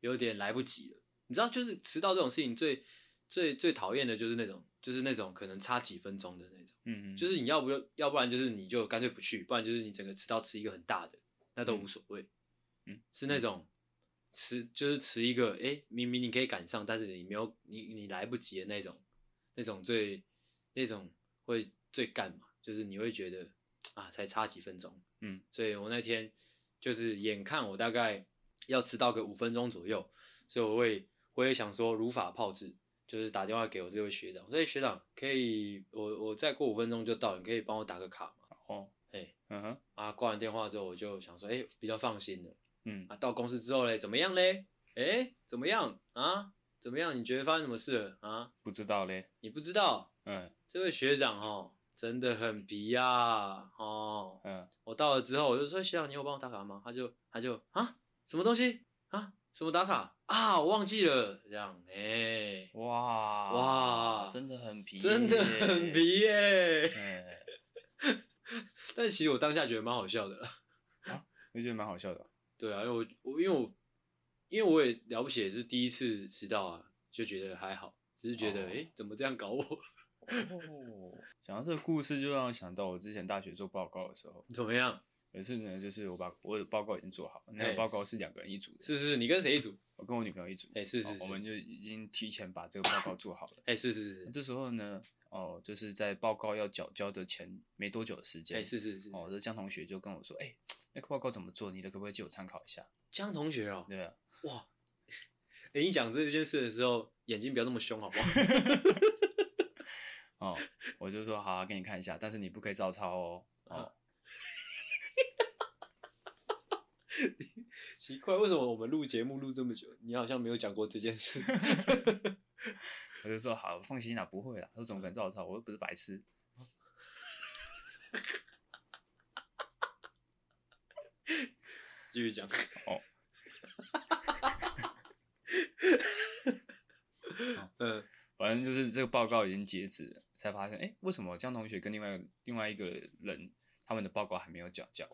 Speaker 2: 有点来不及了。你知道，就是迟到这种事情最。最最讨厌的就是那种，就是那种可能差几分钟的那种，嗯嗯，就是你要不就要不然就是你就干脆不去，不然就是你整个迟到迟一个很大的，那都无所谓，嗯，是那种迟就是迟一个，哎、欸，明明你可以赶上，但是你没有你你来不及的那种，那种最那种会最干嘛，就是你会觉得啊，才差几分钟，嗯，所以我那天就是眼看我大概要迟到个五分钟左右，所以我会我也想说如法炮制，就是打电话给我这位学长，所以学长可以，我我再过五分钟就到，你可以帮我打个卡吗？哦，哎、欸，嗯哼，啊，挂完电话之后我就想说，哎、欸，比较放心了，嗯，啊，到公司之后嘞，怎么样嘞？哎、欸，怎么样啊？怎么样？你觉得发生什么事了啊？
Speaker 1: 不知道嘞。
Speaker 2: 你不知道？嗯，这位学长哦，真的很皮呀、啊，哦，嗯，我到了之后，我就说学长，你有帮我打卡吗？他就他就啊，什么东西啊？什么打卡啊？我忘记了，这样，哎、欸，
Speaker 1: 哇
Speaker 2: 哇，
Speaker 1: 真的很皮，
Speaker 2: 真的很皮耶。欸、但其实我当下觉得蛮好笑的
Speaker 1: 啊，我觉得蛮好笑的。
Speaker 2: 对啊，因为我我因为我。因为我也了不起，也是第一次迟到啊，就觉得还好，只是觉得，哎、oh. 欸，怎么这样搞我？
Speaker 1: 哦，讲到这个故事，就让我想到我之前大学做报告的时候，
Speaker 2: 怎么样？
Speaker 1: 有一次呢，就是我把我的报告已经做好，那个报告是两个人一组的，
Speaker 2: 是是是，你跟谁一组？
Speaker 1: 我跟我女朋友一组，
Speaker 2: 哎、欸，是是，是，
Speaker 1: 我们就已经提前把这个报告做好了，
Speaker 2: 哎、欸，是是是，
Speaker 1: 这时候呢，哦，就是在报告要缴交的前没多久的时间，
Speaker 2: 哎、欸，是是是，
Speaker 1: 哦，这江同学就跟我说，哎、欸，那个报告怎么做？你的可不可以借我参考一下？
Speaker 2: 江同学哦，
Speaker 1: 对啊，
Speaker 2: 哇。哎、欸，你讲这件事的时候，眼睛不要那么凶，好不好？
Speaker 1: 哦，我就说好，好，给你看一下，但是你不可以照抄哦。哦，
Speaker 2: 奇怪，为什么我们录节目录这么久，你好像没有讲过这件事？
Speaker 1: 我就说好，放心啦，不会啦。他说怎么可能照抄？我又不是白痴。
Speaker 2: 继续讲哦。
Speaker 1: 嗯，反正就是这个报告已经截止了，才发现，哎、欸，为什么江同学跟另外另外一个人他们的报告还没有缴交？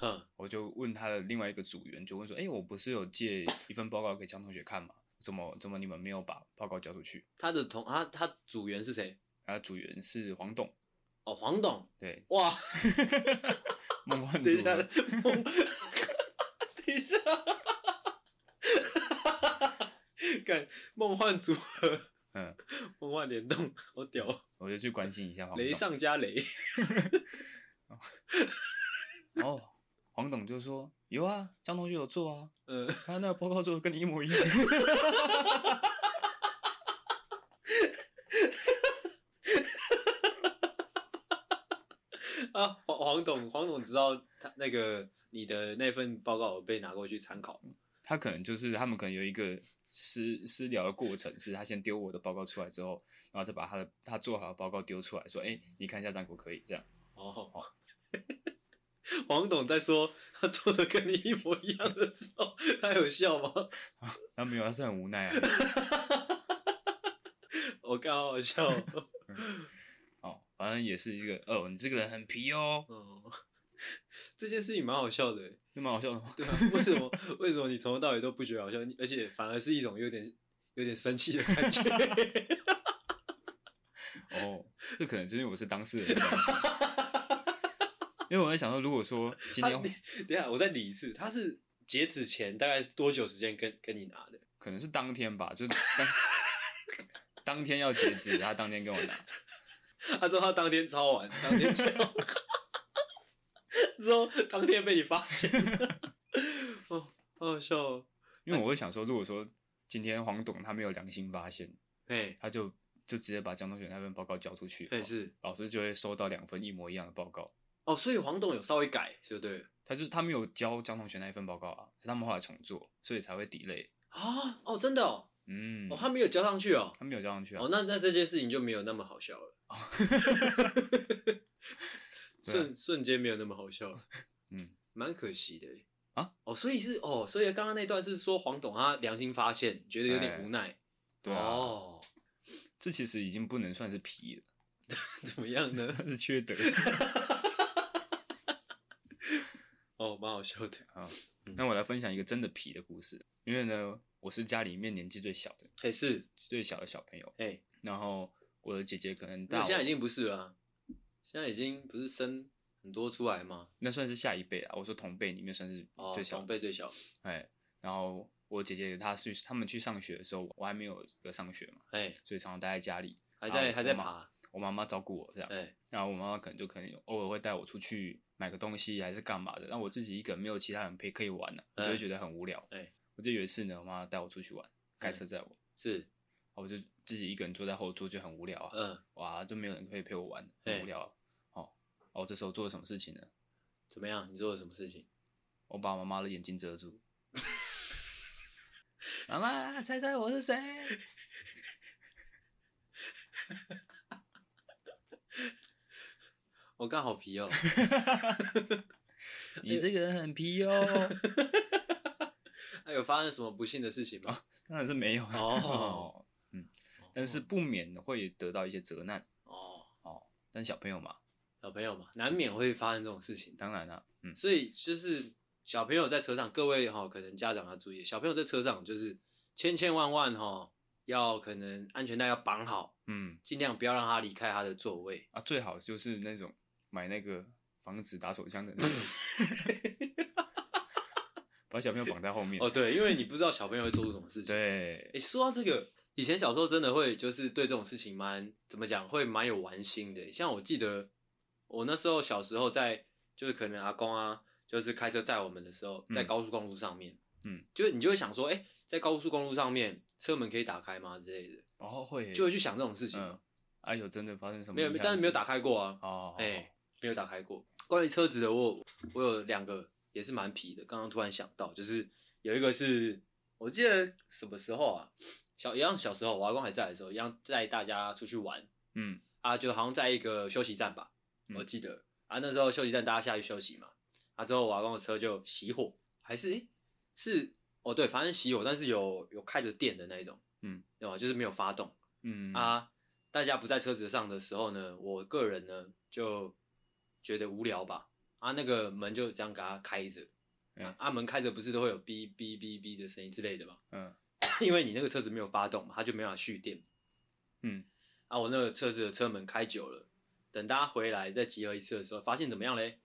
Speaker 1: 嗯，我就问他的另外一个组员，就问说，哎、欸，我不是有借一份报告给江同学看吗？怎么怎么你们没有把报告交出去？
Speaker 2: 他的同他他组员是谁？
Speaker 1: 他组员是黄董。
Speaker 2: 哦，黄董。
Speaker 1: 对。
Speaker 2: 哇。
Speaker 1: 梦幻组合。
Speaker 2: 等一下。干梦幻组合，嗯，梦幻联动，好屌！
Speaker 1: 我就去关心一下黄董。
Speaker 2: 雷上加雷。
Speaker 1: 哦，黄董就说有啊，江同学有做啊，嗯，他那个报告做的跟你一模一样。
Speaker 2: 啊，黄黄董，黄董知道他那个你的那份报告被拿过去参考，
Speaker 1: 他可能就是他们可能有一个。私私聊的过程是他先丢我的报告出来之后，然后再把他的他做好的报告丢出来，说：“哎、欸，你看一下，战果可以？”这样。哦，哦
Speaker 2: 黄董在说他做的跟你一模一样的时候，他有笑吗？
Speaker 1: 啊、他没有，他是很无奈啊。
Speaker 2: 我刚好好笑。
Speaker 1: 哦，反正也是一个哦，你这个人很皮哦。
Speaker 2: 哦这件事情蛮好笑的，
Speaker 1: 蛮好笑的吗？
Speaker 2: 对啊，为什么？为什么你从头到尾都不觉得好笑？而且反而是一种有点有点生气的感觉。
Speaker 1: 哦，这可能就是因为我是当事人的关系。因为我在想说，如果说今天，等
Speaker 2: 一下我再理一次，他是截止前大概多久时间跟跟你拿的？
Speaker 1: 可能是当天吧，就当当天要截止，他当天跟我拿。
Speaker 2: 他说他当天抄完，当天交。之后当天被你发现，哦，好好笑哦。
Speaker 1: 因为我会想说，如果说今天黄董他没有良心发现，哎，他就就直接把江同学那份报告交出去，
Speaker 2: 对，是
Speaker 1: 老师就会收到两份一模一样的报告。
Speaker 2: 哦，所以黄董有稍微改，就对了。
Speaker 1: 他就他没有交江同学那一份报告啊，是他们后来重做，所以才会 delay
Speaker 2: 啊。哦，真的哦，
Speaker 1: 嗯，
Speaker 2: 哦，他没有交上去哦，
Speaker 1: 他没有交上去啊。
Speaker 2: 哦，那那这件事情就没有那么好笑了。瞬瞬间没有那么好笑，嗯，蛮可惜的啊。哦，所以是哦，所以刚刚那段是说黄董他良心发现，觉得有点无奈。
Speaker 1: 对啊，哦，这其实已经不能算是皮了，
Speaker 2: 怎么样呢？
Speaker 1: 是缺德。
Speaker 2: 哦，蛮好笑的啊。
Speaker 1: 那我来分享一个真的皮的故事，因为呢，我是家里面年纪最小的，
Speaker 2: 哎，是
Speaker 1: 最小的小朋友，
Speaker 2: 哎，
Speaker 1: 然后我的姐姐可能大，
Speaker 2: 现在已经不是了。现在已经不是生很多出来吗？
Speaker 1: 那算是下一辈啊。我说同辈里面算是最小，
Speaker 2: 同辈最小。
Speaker 1: 哎，然后我姐姐她去他们去上学的时候，我还没有个上学嘛，哎，所以常常待在家里，
Speaker 2: 还在还在爬，
Speaker 1: 我妈妈照顾我这样，对，然后我妈妈可能就可能偶尔会带我出去买个东西还是干嘛的，那我自己一个人没有其他人陪可以玩了、啊，我就会觉得很无聊。哎，我记得有一次呢，我妈妈带我出去玩，开车载我，是，我就自己一个人坐在后座就很无聊啊，嗯，哇，就没有人可以陪我玩，很无聊、啊。哦，哦，这时候做了什么事情呢？
Speaker 2: 怎么样？你做了什么事情？
Speaker 1: 我把妈妈的眼睛遮住。妈妈，猜猜我是谁？
Speaker 2: 我刚好皮哦。
Speaker 1: 你这个人很皮哦。
Speaker 2: 那有发生什么不幸的事情吗？
Speaker 1: 当然是没有哦。嗯，但是不免会得到一些责难。哦哦，但小朋友嘛，
Speaker 2: 小朋友嘛，难免会发生这种事情。
Speaker 1: 当然了，嗯，
Speaker 2: 所以就是小朋友在车上，各位哈，可能家长要注意，小朋友在车上就是。千千万万哈，要可能安全带要绑好，嗯，尽量不要让他离开他的座位
Speaker 1: 啊，最好就是那种买那个防止打手枪的那种，把小朋友绑在后面。
Speaker 2: 哦，对，因为你不知道小朋友会做出什么事情。对，哎、欸，说到这个，以前小时候真的会就是对这种事情蛮怎么讲，会蛮有玩心的。像我记得我那时候小时候在，就是可能阿公啊，就是开车载我们的时候，在高速公路上面，嗯，就你就会想说，哎、欸。在高速公路上面，车门可以打开吗？之类的，
Speaker 1: 哦会，
Speaker 2: 就会去想这种事情。嗯，
Speaker 1: 哎呦，真的发生什么？
Speaker 2: 没有，但是没有打开过啊。哦，哎、欸，没有打开过。关于车子的，我我有两个也是蛮皮的。刚刚突然想到，就是有一个是，我记得什么时候啊？小一样小时候，我阿公还在的时候，一样载大家出去玩。嗯，啊，就好像在一个休息站吧，我记得、嗯、啊，那时候休息站大家下去休息嘛。啊，之后我阿公的车就熄火，还是诶、欸、是。哦，对，反正熄火，但是有有开着电的那一种，嗯，对吧？就是没有发动，嗯。啊，大家不在车子上的时候呢，我个人呢就觉得无聊吧，啊，那个门就这样给它开着，嗯、啊，门开着不是都会有哔哔哔哔的声音之类的嘛，嗯，因为你那个车子没有发动嘛，它就没办法蓄电，嗯，啊，我那个车子的车门开久了，等大家回来再集合一次的时候，发现怎么样嘞？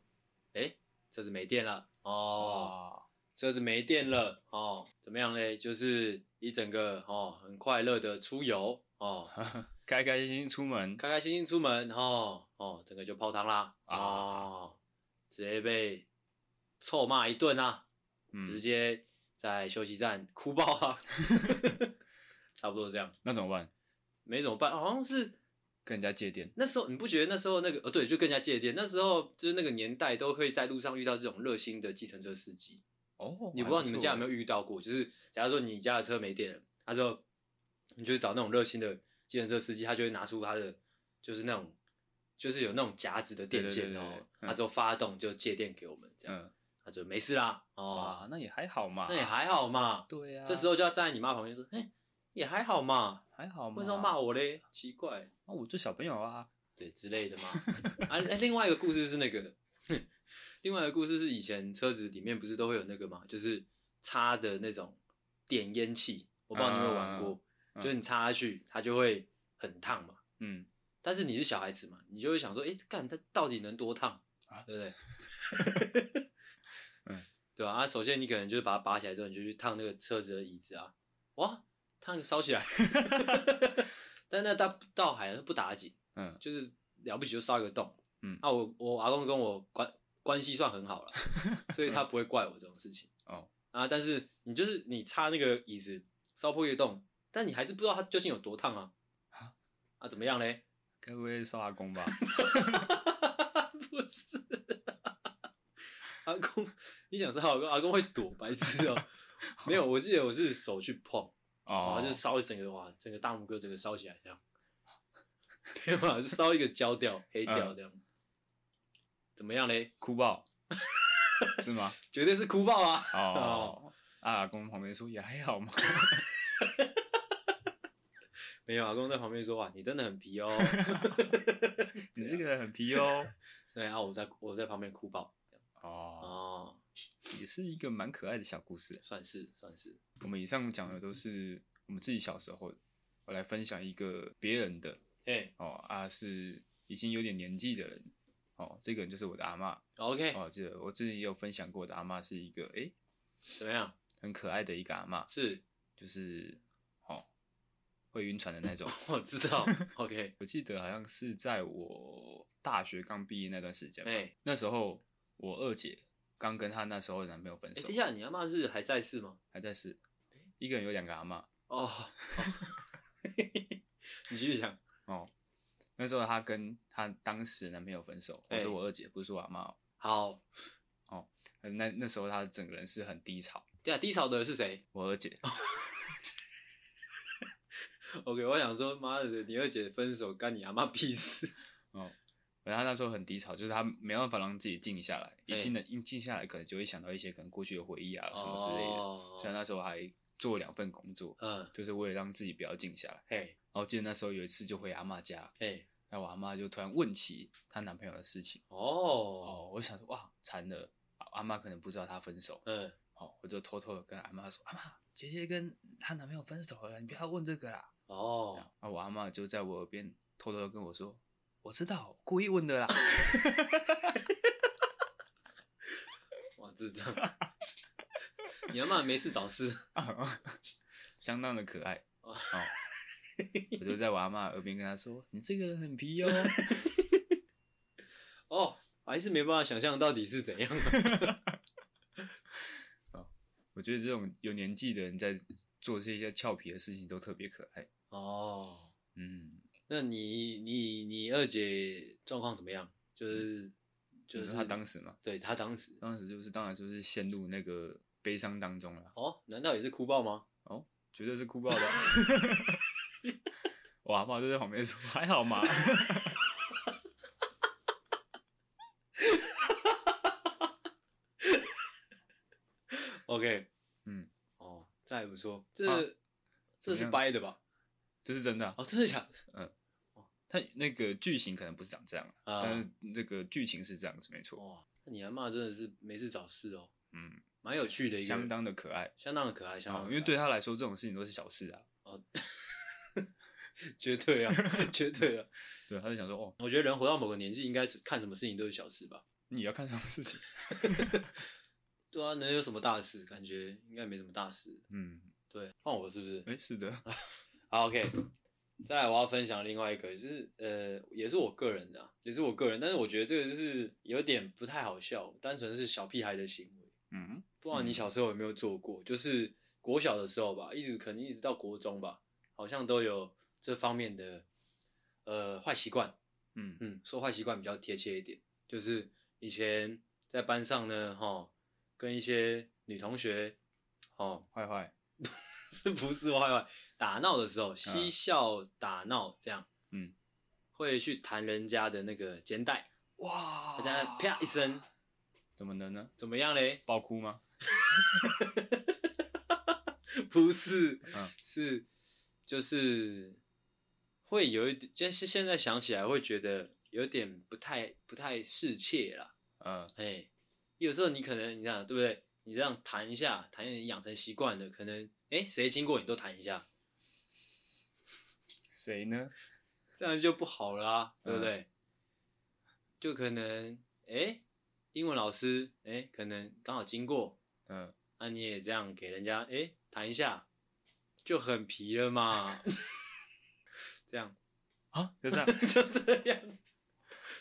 Speaker 2: 哎，车子没电了，哦。车子没电了哦，怎么样嘞？就是一整个哦，很快乐的出游哦，
Speaker 1: 开开心心出门，
Speaker 2: 开开心心出门哦哦，整个就泡汤啦啊、哦，直接被臭骂一顿啊、嗯，直接在休息站哭爆啊，差不多这样。
Speaker 1: 那怎么办？
Speaker 2: 没怎么办，好像是
Speaker 1: 跟人家借电。
Speaker 2: 那时候你不觉得那时候那个呃对，就跟人家借电。那时候就是那个年代都会在路上遇到这种热心的计程车司机。哦，你不知道你们家有没有遇到过？就是假如说你家的车没电了，他说你就找那种热心的计程车司机，他就会拿出他的就是那种就是有那种夹子的电线哦，他之后发动就借电给我们，这样、嗯、他就没事啦。哦，
Speaker 1: 那也还好嘛，
Speaker 2: 那也还好嘛。对呀、啊，这时候就要站在你妈旁边说，哎、欸，也还好嘛，
Speaker 1: 还好嘛，
Speaker 2: 为什么骂我嘞？奇怪，
Speaker 1: 我这小朋友啊，
Speaker 2: 对之类的嘛。啊，另外一个故事是那个。另外一个故事是，以前车子里面不是都会有那个嘛，就是插的那种点烟器，我不知道你有没有玩过，嗯、就是你插下去，它就会很烫嘛。嗯。但是你是小孩子嘛，你就会想说，哎、欸，干它到底能多烫啊？对不对？嗯，对吧？啊，首先你可能就是把它拔起来之后，你就去烫那个车子的椅子啊，哇，烫烧起来。但那倒倒还不打紧，嗯，就是了不起就烧一个洞。嗯。啊，我我阿公跟我关。关系算很好了，所以他不会怪我这种事情。哦啊，但是你就是你插那个椅子烧破一个洞，但你还是不知道它究竟有多烫啊？啊啊，怎么样嘞？
Speaker 1: 该不会烧阿公吧？
Speaker 2: 不是，阿公，你想烧阿公？阿公会躲，白痴哦、喔。没有，我记得我是手去碰，哦，就是烧一整个哇，整个大拇哥整个烧起来这样，没有嘛，就烧一个焦掉、黑掉这样。嗯怎么样嘞？
Speaker 1: 哭爆是吗？
Speaker 2: 绝对是哭爆啊！
Speaker 1: 哦，哦啊、阿公旁边说也还好嘛。
Speaker 2: 没有，阿公在旁边说哇，你真的很皮哦，
Speaker 1: 你这个人很皮哦。
Speaker 2: 对啊，我在我在旁边哭爆。
Speaker 1: 哦哦，也是一个蛮可爱的小故事，
Speaker 2: 算是算是。
Speaker 1: 我们以上讲的都是我们自己小时候，我来分享一个别人的。哎哦啊，是已经有点年纪的人。哦，这个人就是我的阿嬷。
Speaker 2: OK，
Speaker 1: 哦，这我自己也有分享过，我的阿嬷是一个，哎，
Speaker 2: 怎么样？
Speaker 1: 很可爱的一个阿嬷。
Speaker 2: 是，
Speaker 1: 就是，哦，会晕船的那种。
Speaker 2: 我知道。OK，
Speaker 1: 我记得好像是在我大学刚毕业那段时间，哎、
Speaker 2: 欸，
Speaker 1: 那时候我二姐刚跟她那时候的男朋友分手。
Speaker 2: 欸、等一下，你阿妈是还在世吗？
Speaker 1: 还在世。一个人有两个阿嬷。
Speaker 2: 哦。你继续讲。
Speaker 1: 哦。那时候她跟她当时的男朋友分手，我说我二姐，不是我阿嬷。
Speaker 2: 好。
Speaker 1: 哦。那那时候她整个人是很低潮。
Speaker 2: 对啊，低潮的是谁？
Speaker 1: 我二姐。
Speaker 2: OK，我想说，妈的，你二姐分手干你阿妈屁事？
Speaker 1: 哦，反正他那时候很低潮，就是他没办法让自己静下来，一静的一静下来，可能就会想到一些可能过去的回忆啊什么之类的。哦。所以那时候还做了两份工作，嗯，就是为了让自己不要静下来。嘿，然后记得那时候有一次就回阿妈家，嘿，然后我阿妈就突然问起她男朋友的事情。哦哦，我想说哇，惨了，阿妈可能不知道她分手。嗯，好，我就偷偷的跟阿妈说，阿妈，姐姐跟她男朋友分手了，你不要问这个啦。哦，这样，那我阿妈就在我耳边偷偷的跟我说：“我知道，故意问的啦。”
Speaker 2: 哇，智障！你阿嬷没事找事，
Speaker 1: 相当的可爱哦。我就在我阿妈耳边跟她说：“你这个人很皮哦。”
Speaker 2: 哦，还是没办法想象到底是怎样的。
Speaker 1: 哦，我觉得这种有年纪的人在做这些俏皮的事情都特别可爱。
Speaker 2: 哦，嗯，那你你你二姐状况怎么样？就是、嗯、就是
Speaker 1: 她当时嘛，
Speaker 2: 对她当时，
Speaker 1: 当时就是当然就是陷入那个悲伤当中了。
Speaker 2: 哦，难道也是哭爆吗？
Speaker 1: 哦，绝对是哭爆的。我阿嬷就在旁边说：“还好嘛。
Speaker 2: ”OK，嗯，哦，这还不错，这、啊、这是掰的吧？
Speaker 1: 这是真的、啊、
Speaker 2: 哦，真的假的？
Speaker 1: 嗯，他那个剧情可能不是长这样、啊、但是那个剧情是这样子，没错。
Speaker 2: 哇，那你阿嬷真的是没事找事哦。嗯，蛮有趣的一个，
Speaker 1: 相当的可爱，
Speaker 2: 相当的可爱。
Speaker 1: 因为对他来说，这种事情都是小事啊。哦，
Speaker 2: 绝对啊，绝对啊。
Speaker 1: 对，他就想说，哦，
Speaker 2: 我觉得人活到某个年纪，应该是看什么事情都是小事吧？
Speaker 1: 你要看什么事情？
Speaker 2: 对啊，能有什么大事？感觉应该没什么大事。嗯，对，换我是不是？
Speaker 1: 哎、欸，是的。
Speaker 2: 好，OK，再来我要分享另外一个，就是呃，也是我个人的，也是我个人，但是我觉得这个就是有点不太好笑，单纯是小屁孩的行为。嗯，不知道你小时候有没有做过？就是国小的时候吧，一直可能一直到国中吧，好像都有这方面的呃坏习惯。嗯嗯，说坏习惯比较贴切一点，就是以前在班上呢，哈，跟一些女同学，哦，
Speaker 1: 坏坏。
Speaker 2: 是 不是歪歪打闹的时候嬉笑打闹这样？嗯，会去弹人家的那个肩带，哇！这样啪一声，
Speaker 1: 怎么能呢？
Speaker 2: 怎么样嘞？
Speaker 1: 爆哭吗？
Speaker 2: 不是，嗯，是就是会有一点，就是现在想起来会觉得有点不太不太适切啦。嗯，哎，有时候你可能你看对不对？你这样弹一下，弹一下养成习惯了，可能。哎，谁经过你都弹一下，
Speaker 1: 谁呢？
Speaker 2: 这样就不好啦啊，对不对？嗯、就可能哎，英文老师哎，可能刚好经过，嗯，那、啊、你也这样给人家哎弹一下，就很皮了嘛。这样
Speaker 1: 啊，就这样，
Speaker 2: 就这样。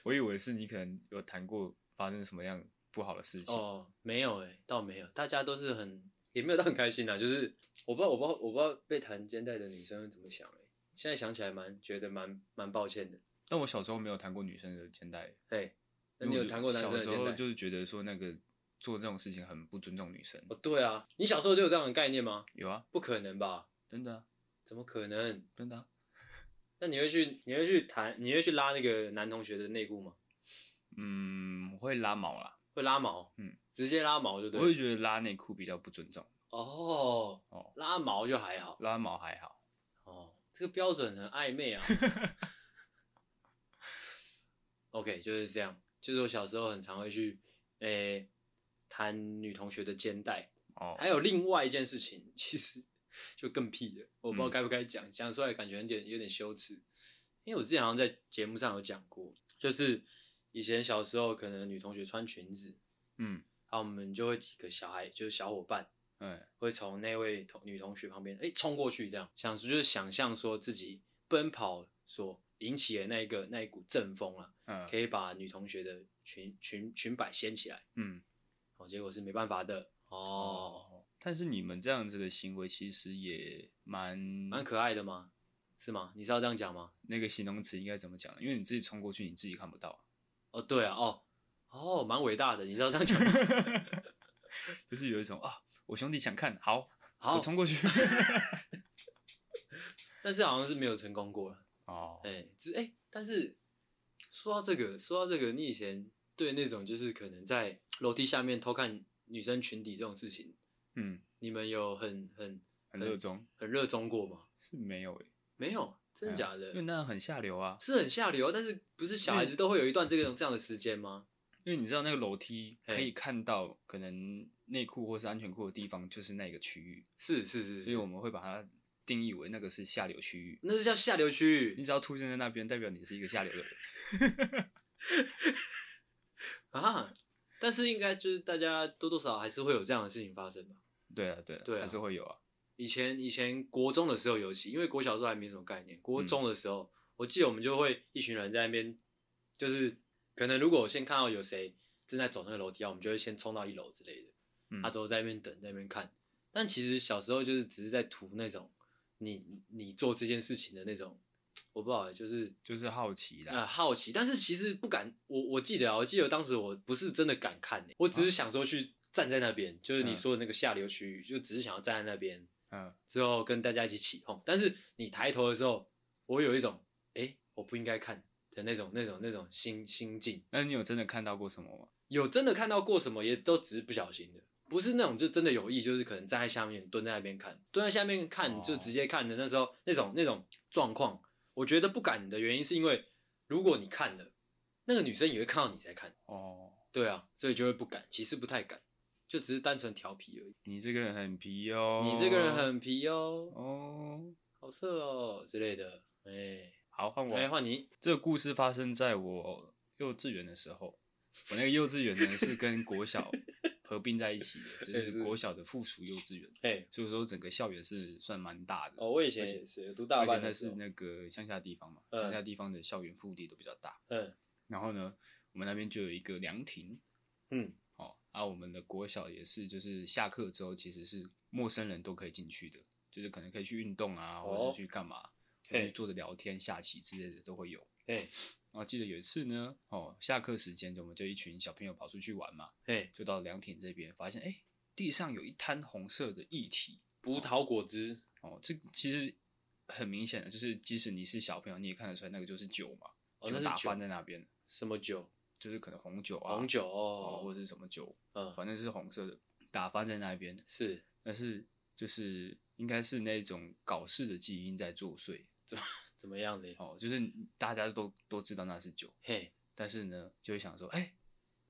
Speaker 1: 我以为是你可能有谈过，发生什么样不好的事情？
Speaker 2: 哦，没有哎，倒没有，大家都是很也没有到很开心啊，就是。我不知道，我不知道，我不知道被弹肩带的女生怎么想哎。现在想起来蛮觉得蛮蛮抱歉的。
Speaker 1: 但我小时候没有弹过女生的肩带。
Speaker 2: 哎，那你有弹过男生的肩带？
Speaker 1: 小时候就是觉得说那个做这种事情很不尊重女生。
Speaker 2: 哦，对啊，你小时候就有这样的概念吗？
Speaker 1: 有啊，
Speaker 2: 不可能吧？
Speaker 1: 真的啊？
Speaker 2: 怎么可能？
Speaker 1: 真的啊？
Speaker 2: 那你会去你会去弹你会去拉那个男同学的内裤吗？
Speaker 1: 嗯，会拉毛啦，
Speaker 2: 会拉毛，嗯，直接拉毛就对。
Speaker 1: 我会觉得拉内裤比较不尊重。
Speaker 2: 哦哦，拉毛就还好，
Speaker 1: 拉毛还好。
Speaker 2: 哦，这个标准很暧昧啊。OK，就是这样。就是我小时候很常会去，诶、欸，弹女同学的肩带。哦。还有另外一件事情，其实就更屁了，我不知道该不该讲，讲、嗯、出来感觉有点有点羞耻。因为我之前好像在节目上有讲过，就是以前小时候可能女同学穿裙子，嗯，然后我们就会几个小孩，就是小伙伴。嗯，会从那位同女同学旁边哎冲过去，这样想就是想象说自己奔跑所引起的那一个那一股阵风啊，嗯，可以把女同学的裙裙裙摆掀起来，嗯，哦，结果是没办法的哦。
Speaker 1: 哦，但是你们这样子的行为其实也蛮
Speaker 2: 蛮可爱的吗？是吗？你是要这样讲吗？
Speaker 1: 那个形容词应该怎么讲？因为你自己冲过去，你自己看不到。
Speaker 2: 哦，对啊，哦，哦，蛮伟大的，你知道这样讲吗？
Speaker 1: 就是有一种啊，我兄弟想看好，好，我冲过去。
Speaker 2: 但是好像是没有成功过了。哦，哎、欸，只哎、欸，但是说到这个，说到这个，你以前对那种就是可能在楼梯下面偷看女生裙底这种事情，嗯，你们有很很
Speaker 1: 很热衷，
Speaker 2: 很热衷过吗？
Speaker 1: 是没有诶、欸。
Speaker 2: 没有，真的假的？
Speaker 1: 因为那样很下流啊，
Speaker 2: 是很下流。但是不是小孩子都会有一段这个这样的时间吗？
Speaker 1: 因为你知道那个楼梯可以看到可能内裤或是安全裤的地方，就是那个区域。
Speaker 2: 是是是，
Speaker 1: 所以我们会把它定义为那个是下流区域。
Speaker 2: 那是叫下流区域。
Speaker 1: 你只要出现在那边，代表你是一个下流的人。
Speaker 2: 啊！但是应该就是大家多多少少还是会有这样的事情发生吧？
Speaker 1: 对啊，对啊，对啊，还是会有啊。
Speaker 2: 以前以前国中的时候尤其，因为国小的时候还没什么概念。国中的时候，嗯、我记得我们就会一群人在那边，就是可能如果我先看到有谁正在走那个楼梯啊，我们就会先冲到一楼之类的，嗯，他之后在那边等，在那边看。但其实小时候就是只是在图那种你你做这件事情的那种，我不知道，就是
Speaker 1: 就是好奇的，
Speaker 2: 啊、呃，好奇。但是其实不敢，我我记得啊，我记得当时我不是真的敢看，我只是想说去站在那边，啊、就是你说的那个下流区域，就只是想要站在那边。嗯，之后跟大家一起起哄，但是你抬头的时候，我有一种，哎、欸，我不应该看的那种、那种、那种心心境。
Speaker 1: 那你有真的看到过什么吗？
Speaker 2: 有真的看到过什么，也都只是不小心的，不是那种就真的有意，就是可能站在下面蹲在那边看，蹲在下面看就直接看的那时候那种那种状况，我觉得不敢的原因是因为，如果你看了，那个女生也会看到你在看。哦，对啊，所以就会不敢，其实不太敢。就只是单纯调皮而已。
Speaker 1: 你这个人很皮哦。
Speaker 2: 你这个人很皮哦。哦，好色哦之类的。哎、欸，
Speaker 1: 好换我。
Speaker 2: 来换你。
Speaker 1: 这个故事发生在我幼稚园的时候。我那个幼稚园呢是跟国小 合并在一起的，就是国小的附属幼稚园。哎，所以说整个校园是算蛮大的。
Speaker 2: 哦，我以前也是读大班。
Speaker 1: 而且那是那个乡下地方嘛，乡、嗯、下地方的校园腹地都比较大。嗯。然后呢，我们那边就有一个凉亭。嗯。哦啊，我们的国小也是，就是下课之后其实是陌生人都可以进去的，就是可能可以去运动啊，或者是去干嘛，坐着聊天、下棋之类的都会有。哎，然后记得有一次呢，哦，下课时间我们就一群小朋友跑出去玩嘛，哎，就到凉亭这边，发现哎，地上有一滩红色的液体，
Speaker 2: 葡萄果汁。
Speaker 1: 哦，这其实很明显的，就是即使你是小朋友，你也看得出来那个就是酒嘛，哦，就打翻在那边。
Speaker 2: 什么酒？
Speaker 1: 就是可能红酒啊，
Speaker 2: 红酒哦，
Speaker 1: 或者是什么酒，嗯，反正是红色的，打翻在那边
Speaker 2: 是，
Speaker 1: 但是就是应该是那种搞事的基因在作祟，
Speaker 2: 怎么 怎么样的？
Speaker 1: 哦，就是大家都都知道那是酒，嘿，但是呢，就会想说，哎、欸，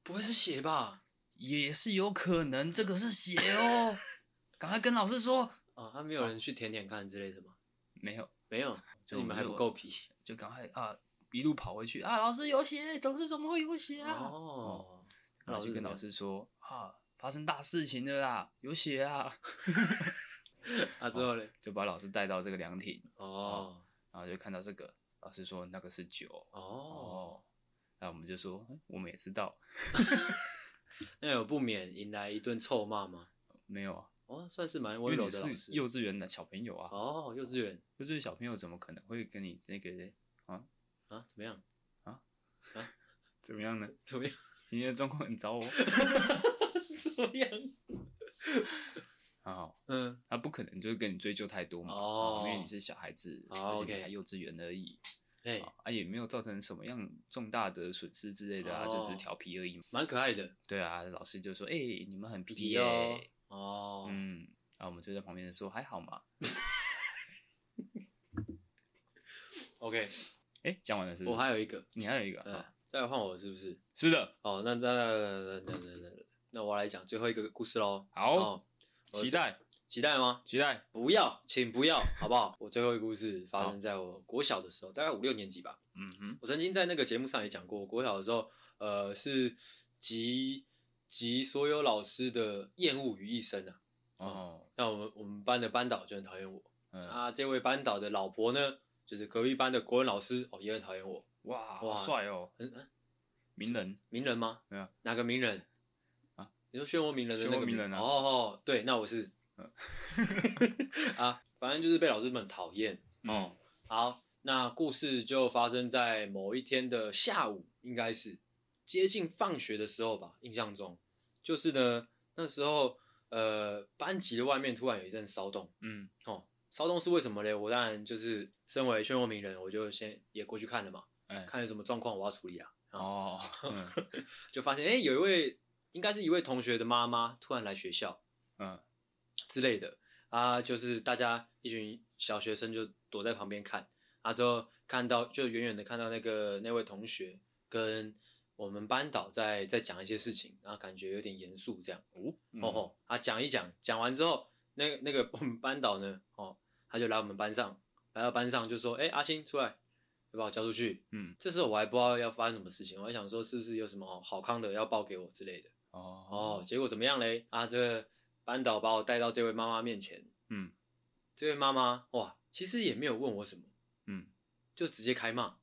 Speaker 2: 不会是血吧？
Speaker 1: 也是有可能，这个是血哦，赶快跟老师说。
Speaker 2: 哦，他没有人去舔舔看之类的吗？
Speaker 1: 没有，
Speaker 2: 没有，就你们还不够皮，
Speaker 1: 就赶快啊。一路跑回去啊！老师有血，总是怎么会有血啊？哦，然后就跟老师说啊，发生大事情了啦，有血啊！
Speaker 2: 啊之后嘞，
Speaker 1: 就把老师带到这个凉亭哦，然后就看到这个，老师说那个是酒哦，那我们就说我们也知道，
Speaker 2: 那有不免引来一顿臭骂吗？
Speaker 1: 没有啊，
Speaker 2: 哦，算是蛮温柔的老师。
Speaker 1: 幼稚园的小朋友啊，
Speaker 2: 哦，幼稚园，
Speaker 1: 幼稚园小朋友怎么可能会跟你那个啊？
Speaker 2: 啊，怎么样？啊
Speaker 1: 啊，怎么样呢？
Speaker 2: 怎么样？
Speaker 1: 今天的状况很糟哦。
Speaker 2: 怎么样？
Speaker 1: 好，嗯，他不可能就是跟你追究太多嘛，哦，因为你是小孩子，而且你还幼稚园而已，哎，啊，也没有造成什么样重大的损失之类的啊，就只是调皮而已，
Speaker 2: 蛮可爱的。
Speaker 1: 对啊，老师就说，哎，你们很皮哦，哦，嗯，然后我们就在旁边说，还好嘛。
Speaker 2: OK，
Speaker 1: 哎，讲完了是不是？
Speaker 2: 我还有一个，
Speaker 1: 你还有一个，
Speaker 2: 嗯，再来换我是不是？
Speaker 1: 是的。
Speaker 2: 哦，那那那那那那那我来讲最后一个故事喽。
Speaker 1: 好，期待，
Speaker 2: 期待吗？
Speaker 1: 期待。
Speaker 2: 不要，请不要，好不好？我最后一个故事发生在我国小的时候，大概五六年级吧。嗯哼，我曾经在那个节目上也讲过，国小的时候，呃，是集集所有老师的厌恶于一身啊。哦，那我们我们班的班导就很讨厌我。嗯、啊，这位班导的老婆呢，就是隔壁班的国文老师哦，也很讨厌我。
Speaker 1: 哇，好帅哦！嗯嗯，名人
Speaker 2: 名人吗？
Speaker 1: 没有，
Speaker 2: 哪个名人啊？你说漩涡鸣人的那个
Speaker 1: 鸣人啊？
Speaker 2: 哦哦，对，那我是。嗯、啊，反正就是被老师们讨厌哦。好，那故事就发生在某一天的下午，应该是接近放学的时候吧，印象中就是呢，那时候呃，班级的外面突然有一阵骚动。嗯，哦，骚动是为什么嘞？我当然就是身为漩涡鸣人，我就先也过去看了嘛。哎，看有什么状况，我要处理啊。哦，嗯、就发现哎、欸，有一位应该是一位同学的妈妈突然来学校，嗯。之类的啊，就是大家一群小学生就躲在旁边看啊，之后看到就远远的看到那个那位同学跟我们班导在在讲一些事情，然后感觉有点严肃这样。哦，嗯、哦吼啊，讲一讲，讲完之后，那那个我们班导呢，哦，他就来我们班上，来到班上就说，哎、欸，阿星出来，要把我交出去。嗯，这时候我还不知道要发生什么事情，我还想说是不是有什么好康的要报给我之类的。哦。哦，结果怎么样嘞？啊，这个。班导把我带到这位妈妈面前，嗯，这位妈妈哇，其实也没有问我什么，嗯，就直接开骂，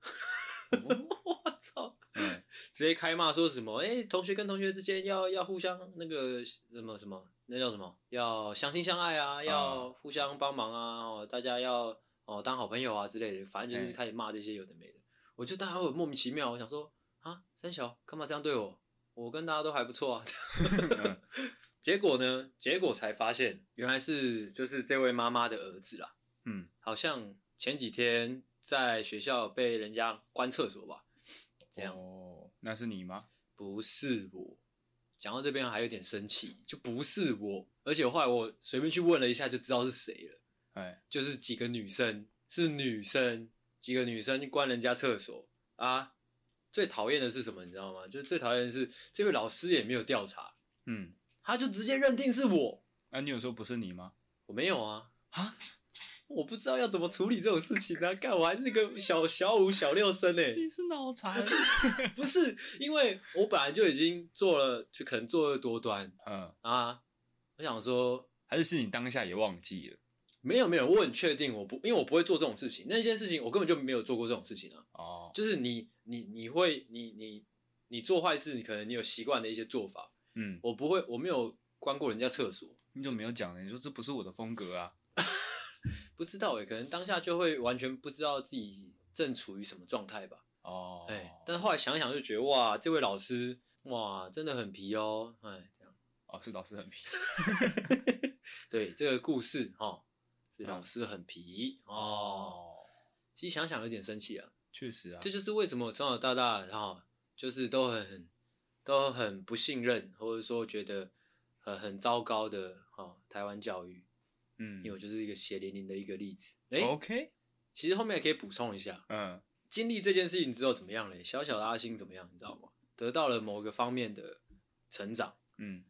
Speaker 2: 我操，嗯，直接开骂说什么，哎，同学跟同学之间要要互相那个什么什么，那叫什么，要相亲相爱啊，要互相帮忙啊，哦，大家要哦当好朋友啊之类的，反正就是开始骂这些有的没的，我就当时我莫名其妙，我想说啊，三小干嘛这样对我？我跟大家都还不错啊。结果呢？结果才发现，原来是就是这位妈妈的儿子啦。嗯，好像前几天在学校被人家关厕所吧？这样。
Speaker 1: 哦，那是你吗？
Speaker 2: 不是我。讲到这边还有点生气，就不是我。而且后来我随便去问了一下，就知道是谁了。哎，就是几个女生，是女生，几个女生关人家厕所啊。最讨厌的是什么？你知道吗？就是最讨厌的是这位老师也没有调查。嗯。他就直接认定是我，
Speaker 1: 啊，你有说不是你吗？
Speaker 2: 我没有啊，啊，我不知道要怎么处理这种事情啊！干，我还是个小小五、小六生呢。
Speaker 1: 你是脑残？
Speaker 2: 不是，因为我本来就已经做了，就可能作恶多端，嗯啊，我想说，
Speaker 1: 还是是你当下也忘记了？
Speaker 2: 没有没有，我很确定，我不，因为我不会做这种事情。那件事情我根本就没有做过这种事情啊。哦，就是你你你会你你你做坏事，你可能你有习惯的一些做法。嗯，我不会，我没有关过人家厕所。
Speaker 1: 你怎么没有讲呢？你说这不是我的风格啊？
Speaker 2: 不知道哎，可能当下就会完全不知道自己正处于什么状态吧。哦，哎，但是后来想想就觉得哇，这位老师哇，真的很皮哦。哎，这样
Speaker 1: 哦，是老师很皮。
Speaker 2: 对，这个故事哦，是老师很皮、嗯、哦。其实想想有点生气啊。
Speaker 1: 确实啊，
Speaker 2: 这就是为什么我从小到大然后就是都很。都很不信任，或者说觉得呃很糟糕的哦，台湾教育，嗯，因为我就是一个血淋淋的一个例子。哎
Speaker 1: ，OK，
Speaker 2: 其实后面也可以补充一下，嗯，经历这件事情之后怎么样嘞？小小的阿星怎么样？你知道吗？得到了某个方面的成长，嗯，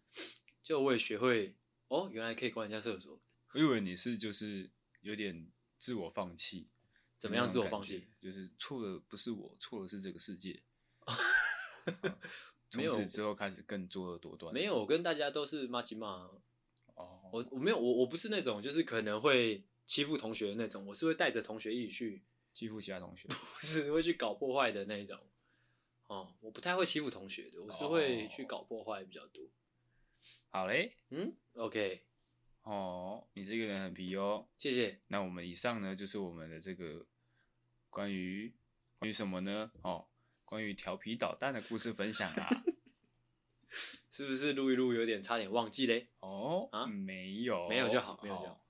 Speaker 2: 就我也学会哦，原来可以关一下厕所。
Speaker 1: 我以为你是就是有点自我放弃，
Speaker 2: 怎么样自我放弃？
Speaker 1: 就是错的不是我，错的是这个世界。从此之后开始更作恶多端。
Speaker 2: 没有，我跟大家都是麻吉嘛。哦，我我没有，我我不是那种就是可能会欺负同学的那种，我是会带着同学一起去
Speaker 1: 欺负其他同学，
Speaker 2: 不是会去搞破坏的那一种。哦，我不太会欺负同学的，我是会去搞破坏比较多。
Speaker 1: 好嘞，
Speaker 2: 嗯，OK。
Speaker 1: 哦，你这个人很皮哦，
Speaker 2: 谢谢。
Speaker 1: 那我们以上呢，就是我们的这个关于关于什么呢？哦。关于调皮捣蛋的故事分享啊，
Speaker 2: 是不是录一录有点差点忘记嘞？
Speaker 1: 哦啊，没有，
Speaker 2: 没有就好，没有就好。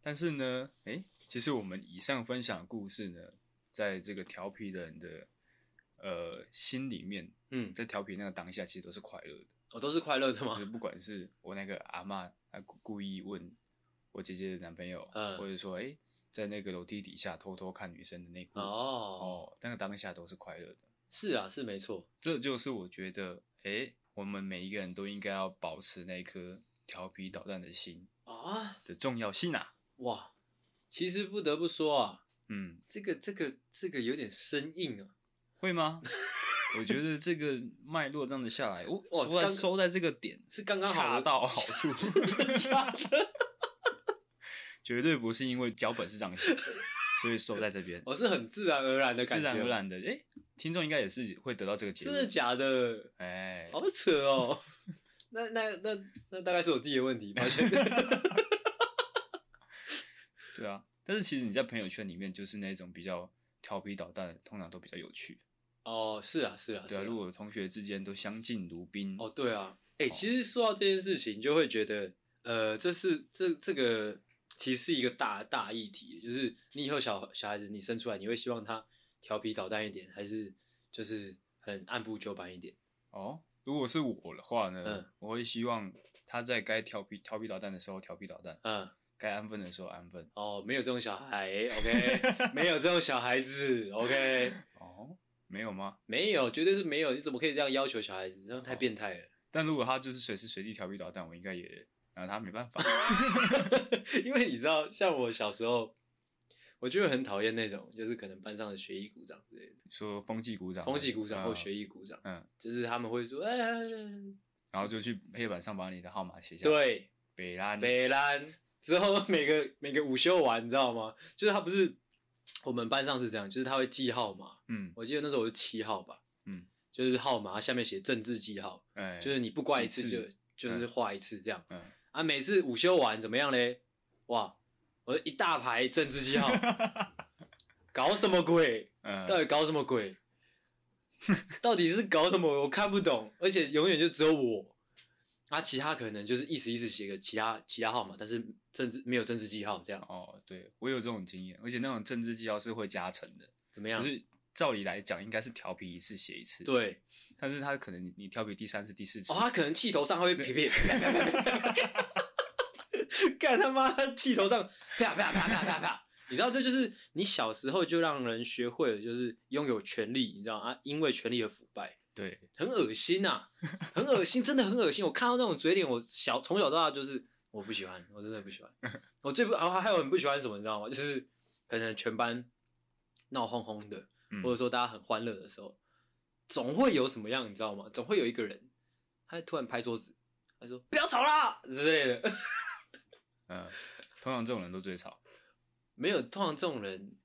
Speaker 1: 但是呢，诶，其实我们以上分享的故事呢，在这个调皮的人的呃心里面，嗯，在调皮那个当下，其实都是快乐的。
Speaker 2: 哦，都是快乐的吗？
Speaker 1: 就是不管是我那个阿嬷，她故意问我姐姐的男朋友，嗯，或者说，诶，在那个楼梯底下偷偷看女生的内裤，哦哦，那个当下都是快乐的。
Speaker 2: 是啊，是没错，
Speaker 1: 这就是我觉得，哎，我们每一个人都应该要保持那颗调皮捣蛋的心啊的重要性啊！
Speaker 2: 哇，其实不得不说啊，嗯，这个这个这个有点生硬啊，
Speaker 1: 会吗？我觉得这个脉络这样子下来，我，收在收在这个点
Speaker 2: 是刚刚
Speaker 1: 恰到好
Speaker 2: 处？
Speaker 1: 绝对不是因为脚本是这样写，所以收在这边。
Speaker 2: 我是很自然而然的感觉，
Speaker 1: 自然而然的。哎，听众应该也是会得到这个结论。
Speaker 2: 真的假的？哎，好扯哦。那那那那大概是我自己的问题，抱歉。
Speaker 1: 对啊，但是其实你在朋友圈里面就是那种比较调皮捣蛋，通常都比较有趣。
Speaker 2: 哦，是啊，是啊，
Speaker 1: 对啊。如果同学之间都相敬如宾，
Speaker 2: 哦，对啊。哎，其实说到这件事情，就会觉得，呃，这是这这个。其实是一个大大议题，就是你以后小小孩子你生出来，你会希望他调皮捣蛋一点，还是就是很按部就班一点？
Speaker 1: 哦，如果是我的话呢，嗯，我会希望他在该调皮调皮捣蛋的时候调皮捣蛋，嗯，该安分的时候安分。
Speaker 2: 哦，没有这种小孩，OK，没有这种小孩子，OK。
Speaker 1: 哦，没有吗？
Speaker 2: 没有，绝对是没有。你怎么可以这样要求小孩子？这样太变态了。哦，
Speaker 1: 但如果他就是随时随地调皮捣蛋，我应该也。然后他没办法，
Speaker 2: 因为你知道，像我小时候，我就会很讨厌那种，就是可能班上的学艺鼓掌之类的，
Speaker 1: 说风纪鼓掌、
Speaker 2: 风纪鼓掌或学艺鼓掌，嗯，就是他们会说，哎，
Speaker 1: 然后就去黑板上把你的号码写下来，
Speaker 2: 对，
Speaker 1: 北兰，
Speaker 2: 北兰，之后每个每个午休完，你知道吗？就是他不是我们班上是这样，就是他会记号码，嗯，我记得那时候我是七号吧，嗯，就是号码下面写政治记号，哎，就是你不挂一次就就是画一次这样，嗯。啊！每次午休完怎么样嘞？哇！我一大排政治记号，搞什么鬼？嗯，到底搞什么鬼？到底是搞什么？我看不懂，而且永远就只有我。啊，其他可能就是意思意思写个其他其他号码，但是政治没有政治记号这样。
Speaker 1: 哦，对，我有这种经验，而且那种政治记号是会加成的。
Speaker 2: 怎么样？
Speaker 1: 就是照理来讲，应该是调皮一次写一次。
Speaker 2: 对，
Speaker 1: 但是他可能你调皮第三次、第四次，
Speaker 2: 哦，他可能气头上会撇撇。干他妈！气头上啪啪啪啪啪啪！你知道这就是你小时候就让人学会了，就是拥有权利，你知道啊？因为权力而腐败，
Speaker 1: 对，
Speaker 2: 很恶心呐，很恶心，真的很恶心。我看到那种嘴脸，我小从小到大就是我不喜欢，我真的不喜欢。我最不啊还有很不喜欢什么，你知道吗？就是可能全班闹哄哄的，或者说大家很欢乐的时候，总会有什么样，你知道吗？总会有一个人，他突然拍桌子，他说不要吵啦之类的。
Speaker 1: 嗯，通常这种人都最吵，
Speaker 2: 没有，通常这种人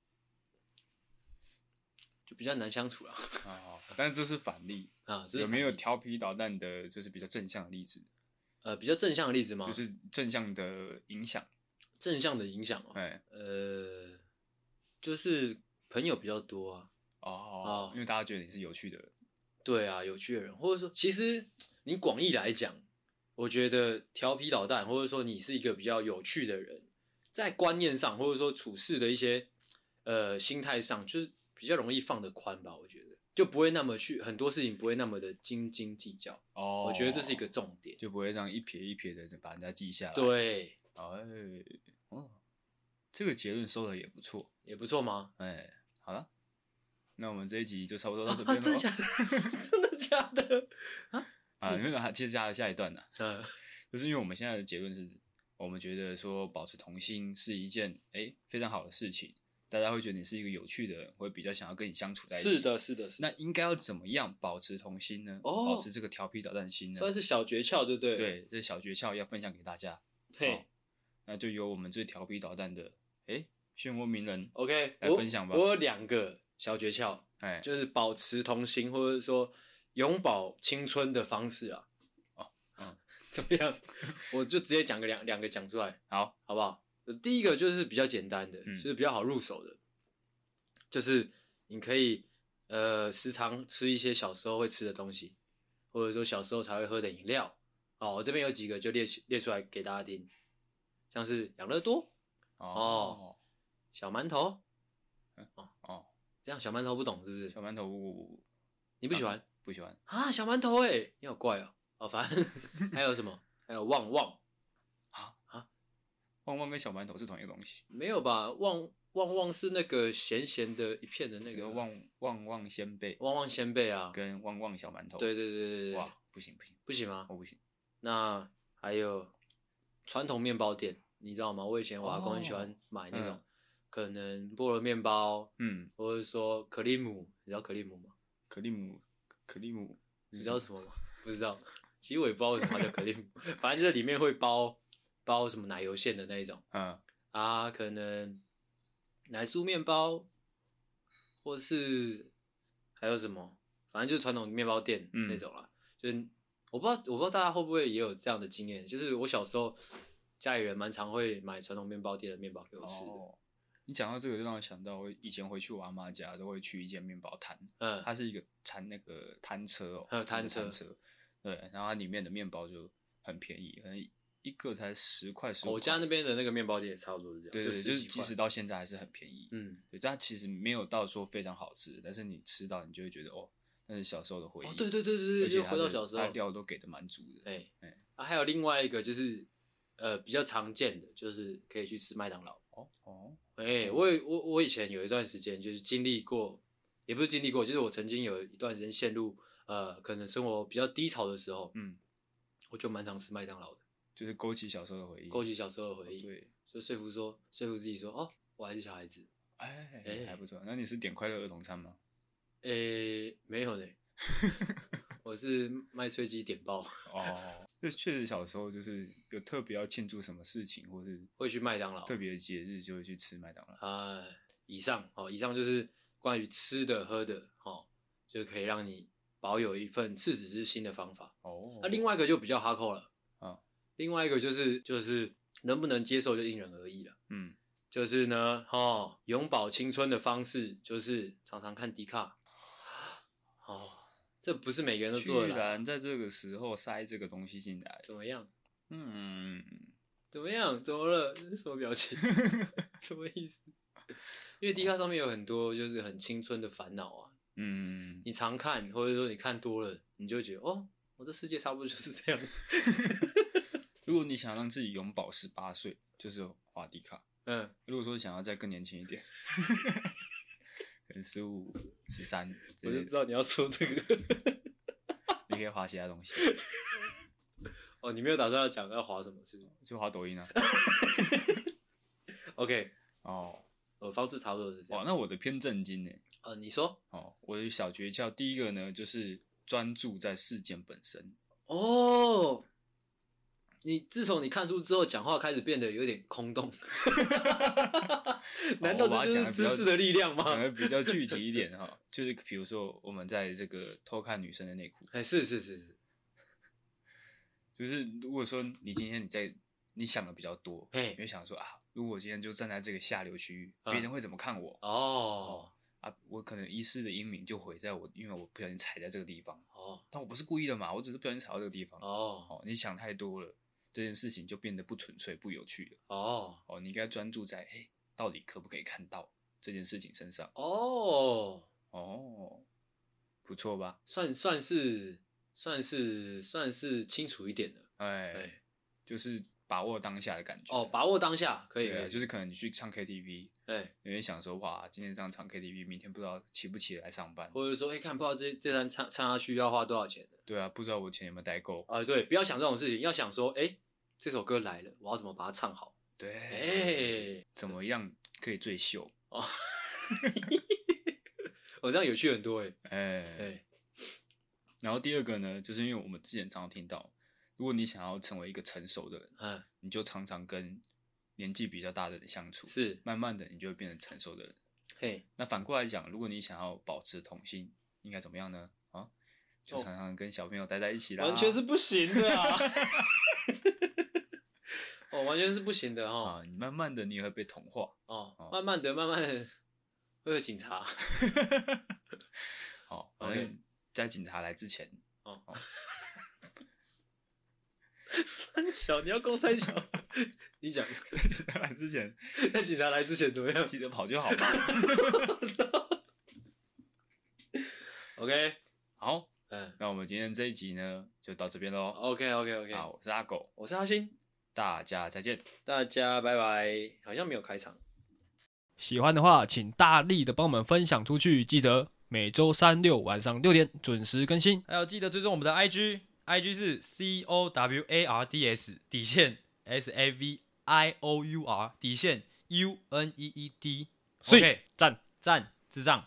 Speaker 2: 就比较难相处了。
Speaker 1: 啊，但是这是反例啊，有没有调皮捣蛋的，就是比较正向的例子？
Speaker 2: 呃，比较正向的例子吗？
Speaker 1: 就是正向的影响，
Speaker 2: 正向的影响哦。哎，呃，就是朋友比较多啊。
Speaker 1: 哦哦，因为大家觉得你是有趣的人。
Speaker 2: 对啊，有趣的人，或者说，其实你广义来讲。我觉得调皮捣蛋，或者说你是一个比较有趣的人，在观念上，或者说处事的一些呃心态上，就是比较容易放得宽吧。我觉得就不会那么去很多事情不会那么的斤斤计较。哦，我觉得这是一个重点，
Speaker 1: 就不会这样一撇一撇的就把人家记下来。
Speaker 2: 对，
Speaker 1: 哎，哦，这个结论收的也不错，
Speaker 2: 也不错吗？
Speaker 1: 哎，好了，那我们这一集就差不多到这边了。
Speaker 2: 啊，真的假的？真的假的？啊？
Speaker 1: 啊，没有还其实加了下一段呢，嗯，就是因为我们现在的结论是，我们觉得说保持童心是一件哎、欸、非常好的事情，大家会觉得你是一个有趣的人，会比较想要跟你相处在一起。
Speaker 2: 是的，是的，是的。
Speaker 1: 那应该要怎么样保持童心呢？哦，保持这个调皮捣蛋心呢？
Speaker 2: 算是小诀窍，对不对？
Speaker 1: 对，这小诀窍要分享给大家。
Speaker 2: 嘿、哦，
Speaker 1: 那就由我们最调皮捣蛋的哎漩涡鸣人
Speaker 2: OK
Speaker 1: 来分享吧。
Speaker 2: 我，我有两个小诀窍，哎，就是保持童心，或者说永葆青春的方式啊。哦嗯，怎么样？我就直接讲个两两个讲出来，
Speaker 1: 好，
Speaker 2: 好不好？第一个就是比较简单的，嗯、就是比较好入手的，就是你可以呃时常吃一些小时候会吃的东西，或者说小时候才会喝的饮料。哦，我这边有几个就列列出来给大家听，像是养乐多哦，哦，小馒头，哦哦，这样小馒头不懂是不是？
Speaker 1: 小馒头
Speaker 2: 你不喜欢？
Speaker 1: 不喜欢
Speaker 2: 啊？小馒头哎，你好怪哦。哦，反正 还有什么？还有旺旺！
Speaker 1: 旺旺跟小馒头是同一个东西？
Speaker 2: 没有吧？旺旺旺是那个咸咸的一片的那个
Speaker 1: 旺旺旺仙贝，
Speaker 2: 旺旺仙贝啊，
Speaker 1: 跟旺旺小馒头。
Speaker 2: 对对对对对！
Speaker 1: 哇，不行不行
Speaker 2: 不行吗？
Speaker 1: 我不行。
Speaker 2: 那还有传统面包店，你知道吗？我以前我阿公很喜欢买那种，可能菠萝面包，嗯，或者说可丽姆，你知道可丽姆吗？
Speaker 1: 可丽姆，可丽姆，
Speaker 2: 你知道什么吗？不知道。其实我也不知道为什么叫可丽姆，反正就是里面会包包什么奶油馅的那一种，嗯，啊，可能奶酥面包，或是还有什么，反正就是传统面包店那种啦。嗯、就是我不知道，我不知道大家会不会也有这样的经验，就是我小时候家里人蛮常会买传统面包店的面包给我吃的。哦
Speaker 1: 你讲到这个，就让我想到我以前回去我阿妈家，都会去一间面包摊。嗯，它是一个摊那个摊车哦，还有摊车，车。对，然后它里面的面包就很便宜，可能一个才十块十块。
Speaker 2: 我家那边的那个面包店也差不多是这样。
Speaker 1: 对，对，对，
Speaker 2: 就，
Speaker 1: 就是即使到现在还是很便宜。嗯，对，但其实没有到说非常好吃，但是你吃到你就会觉得哦，那是小时候的回忆。哦、
Speaker 2: 对对对对对，而且回到小时候，
Speaker 1: 料都给的蛮足的。哎
Speaker 2: 哎，啊，还有另外一个就是呃比较常见的，就是可以去吃麦当劳。哦哦。哎、欸，我我我以前有一段时间就是经历过，也不是经历过，就是我曾经有一段时间陷入呃，可能生活比较低潮的时候，嗯，我就蛮常吃麦当劳的，
Speaker 1: 就是勾起小时候的回忆，
Speaker 2: 勾起小时候的回忆，对，就说服说说服自己说，哦，我还是小孩子，
Speaker 1: 哎哎、欸，还不错。那你是点快乐儿童餐吗？
Speaker 2: 哎、欸，没有呢。我是麦脆鸡点爆
Speaker 1: 哦，这确实小时候就是有特别要庆祝什么事情，或是
Speaker 2: 会去麦当劳，
Speaker 1: 特别的节日就会去吃麦当劳。
Speaker 2: 啊，以上哦，以上就是关于吃的喝的哦，就可以让你保有一份赤子之心的方法哦。那另外一个就比较哈扣了啊，另外一个就是就是能不能接受就因人而异了。嗯，就是呢，哦，永葆青春的方式就是常常看迪卡。哦。这不是每个人都做的。居
Speaker 1: 然在这个时候塞这个东西进来，
Speaker 2: 怎么样？嗯，怎么样？怎么了？这是什么表情？什么意思？因为迪卡上面有很多就是很青春的烦恼啊。嗯，你常看或者说你看多了，你就会觉得哦，我的世界差不多就是这样。
Speaker 1: 如果你想让自己永葆十八岁，就是滑迪卡。嗯，如果说想要再更年轻一点。可能十五、十三，
Speaker 2: 我就知道你要说这个。
Speaker 1: 你可以滑其他东西。
Speaker 2: 哦，你没有打算要讲要滑什么？是
Speaker 1: 就滑抖音啊。
Speaker 2: OK，哦，我方式差不多是这样。
Speaker 1: 哇，那我的偏正经呢？
Speaker 2: 呃，你说。
Speaker 1: 哦，我的小诀窍，第一个呢，就是专注在事件本身。
Speaker 2: 哦。你自从你看书之后，讲话开始变得有点空洞。难道这就是知识的力量吗？
Speaker 1: 讲的比较具体一点 哈，就是比如说我们在这个偷看女生的内裤。
Speaker 2: 哎，是是是是，
Speaker 1: 就是如果说你今天你在你想的比较多，哎，你会想说啊，如果我今天就站在这个下流区域，别人会怎么看我？哦啊，我可能一世的英名就毁在我，因为我不小心踩在这个地方。哦，但我不是故意的嘛，我只是不小心踩到这个地方。哦哦，你想太多了。这件事情就变得不纯粹、不有趣了。哦哦，你应该专注在哎，到底可不可以看到这件事情身上？哦哦，不错吧？
Speaker 2: 算算是算是算是清楚一点的。哎
Speaker 1: 哎，就是把握当下的感觉。
Speaker 2: 哦，把握当下可以。对，
Speaker 1: 就是可能你去唱 KTV，哎，你会想说哇，今天这样唱 KTV，明天不知道起不起来上班，
Speaker 2: 或者说哎，看不知道这这单唱唱下去要花多少钱的。
Speaker 1: 对啊，不知道我钱有没有带够
Speaker 2: 啊？对，不要想这种事情，要想说哎。这首歌来了，我要怎么把它唱好？
Speaker 1: 对，怎么样可以最秀？哦，
Speaker 2: 我这样有趣很多哎，哎、
Speaker 1: 欸，然后第二个呢，就是因为我们之前常常听到，如果你想要成为一个成熟的人，嗯，你就常常跟年纪比较大的人相处，是，慢慢的你就会变成成熟的人。嘿，那反过来讲，如果你想要保持童心，应该怎么样呢？啊，就常常跟小朋友待在一起啦，
Speaker 2: 完全是不行的啊。哦，完全是不行的哈！
Speaker 1: 你慢慢的，你也会被同化
Speaker 2: 哦。慢慢的，慢慢的，会有警察。
Speaker 1: 好，反正在警察来之前，哦。
Speaker 2: 三小，你要攻三小，你讲。
Speaker 1: 在警察来之前，
Speaker 2: 在警察来之前怎么样？
Speaker 1: 记得跑就好嘛。
Speaker 2: OK，
Speaker 1: 好，嗯，那我们今天这一集呢，就到这边喽。
Speaker 2: OK，OK，OK。
Speaker 1: 好，我是阿狗，
Speaker 2: 我是阿星。
Speaker 1: 大家再见，
Speaker 2: 大家拜拜。好像没有开场。
Speaker 1: 喜欢的话，请大力的帮我们分享出去。记得每周三六晚上六点准时更新。
Speaker 2: 还有记得追踪我们的 IG，IG 是 C O W A R D S 底线 S A V I O U R 底线 U N E E D。OK，赞赞智障。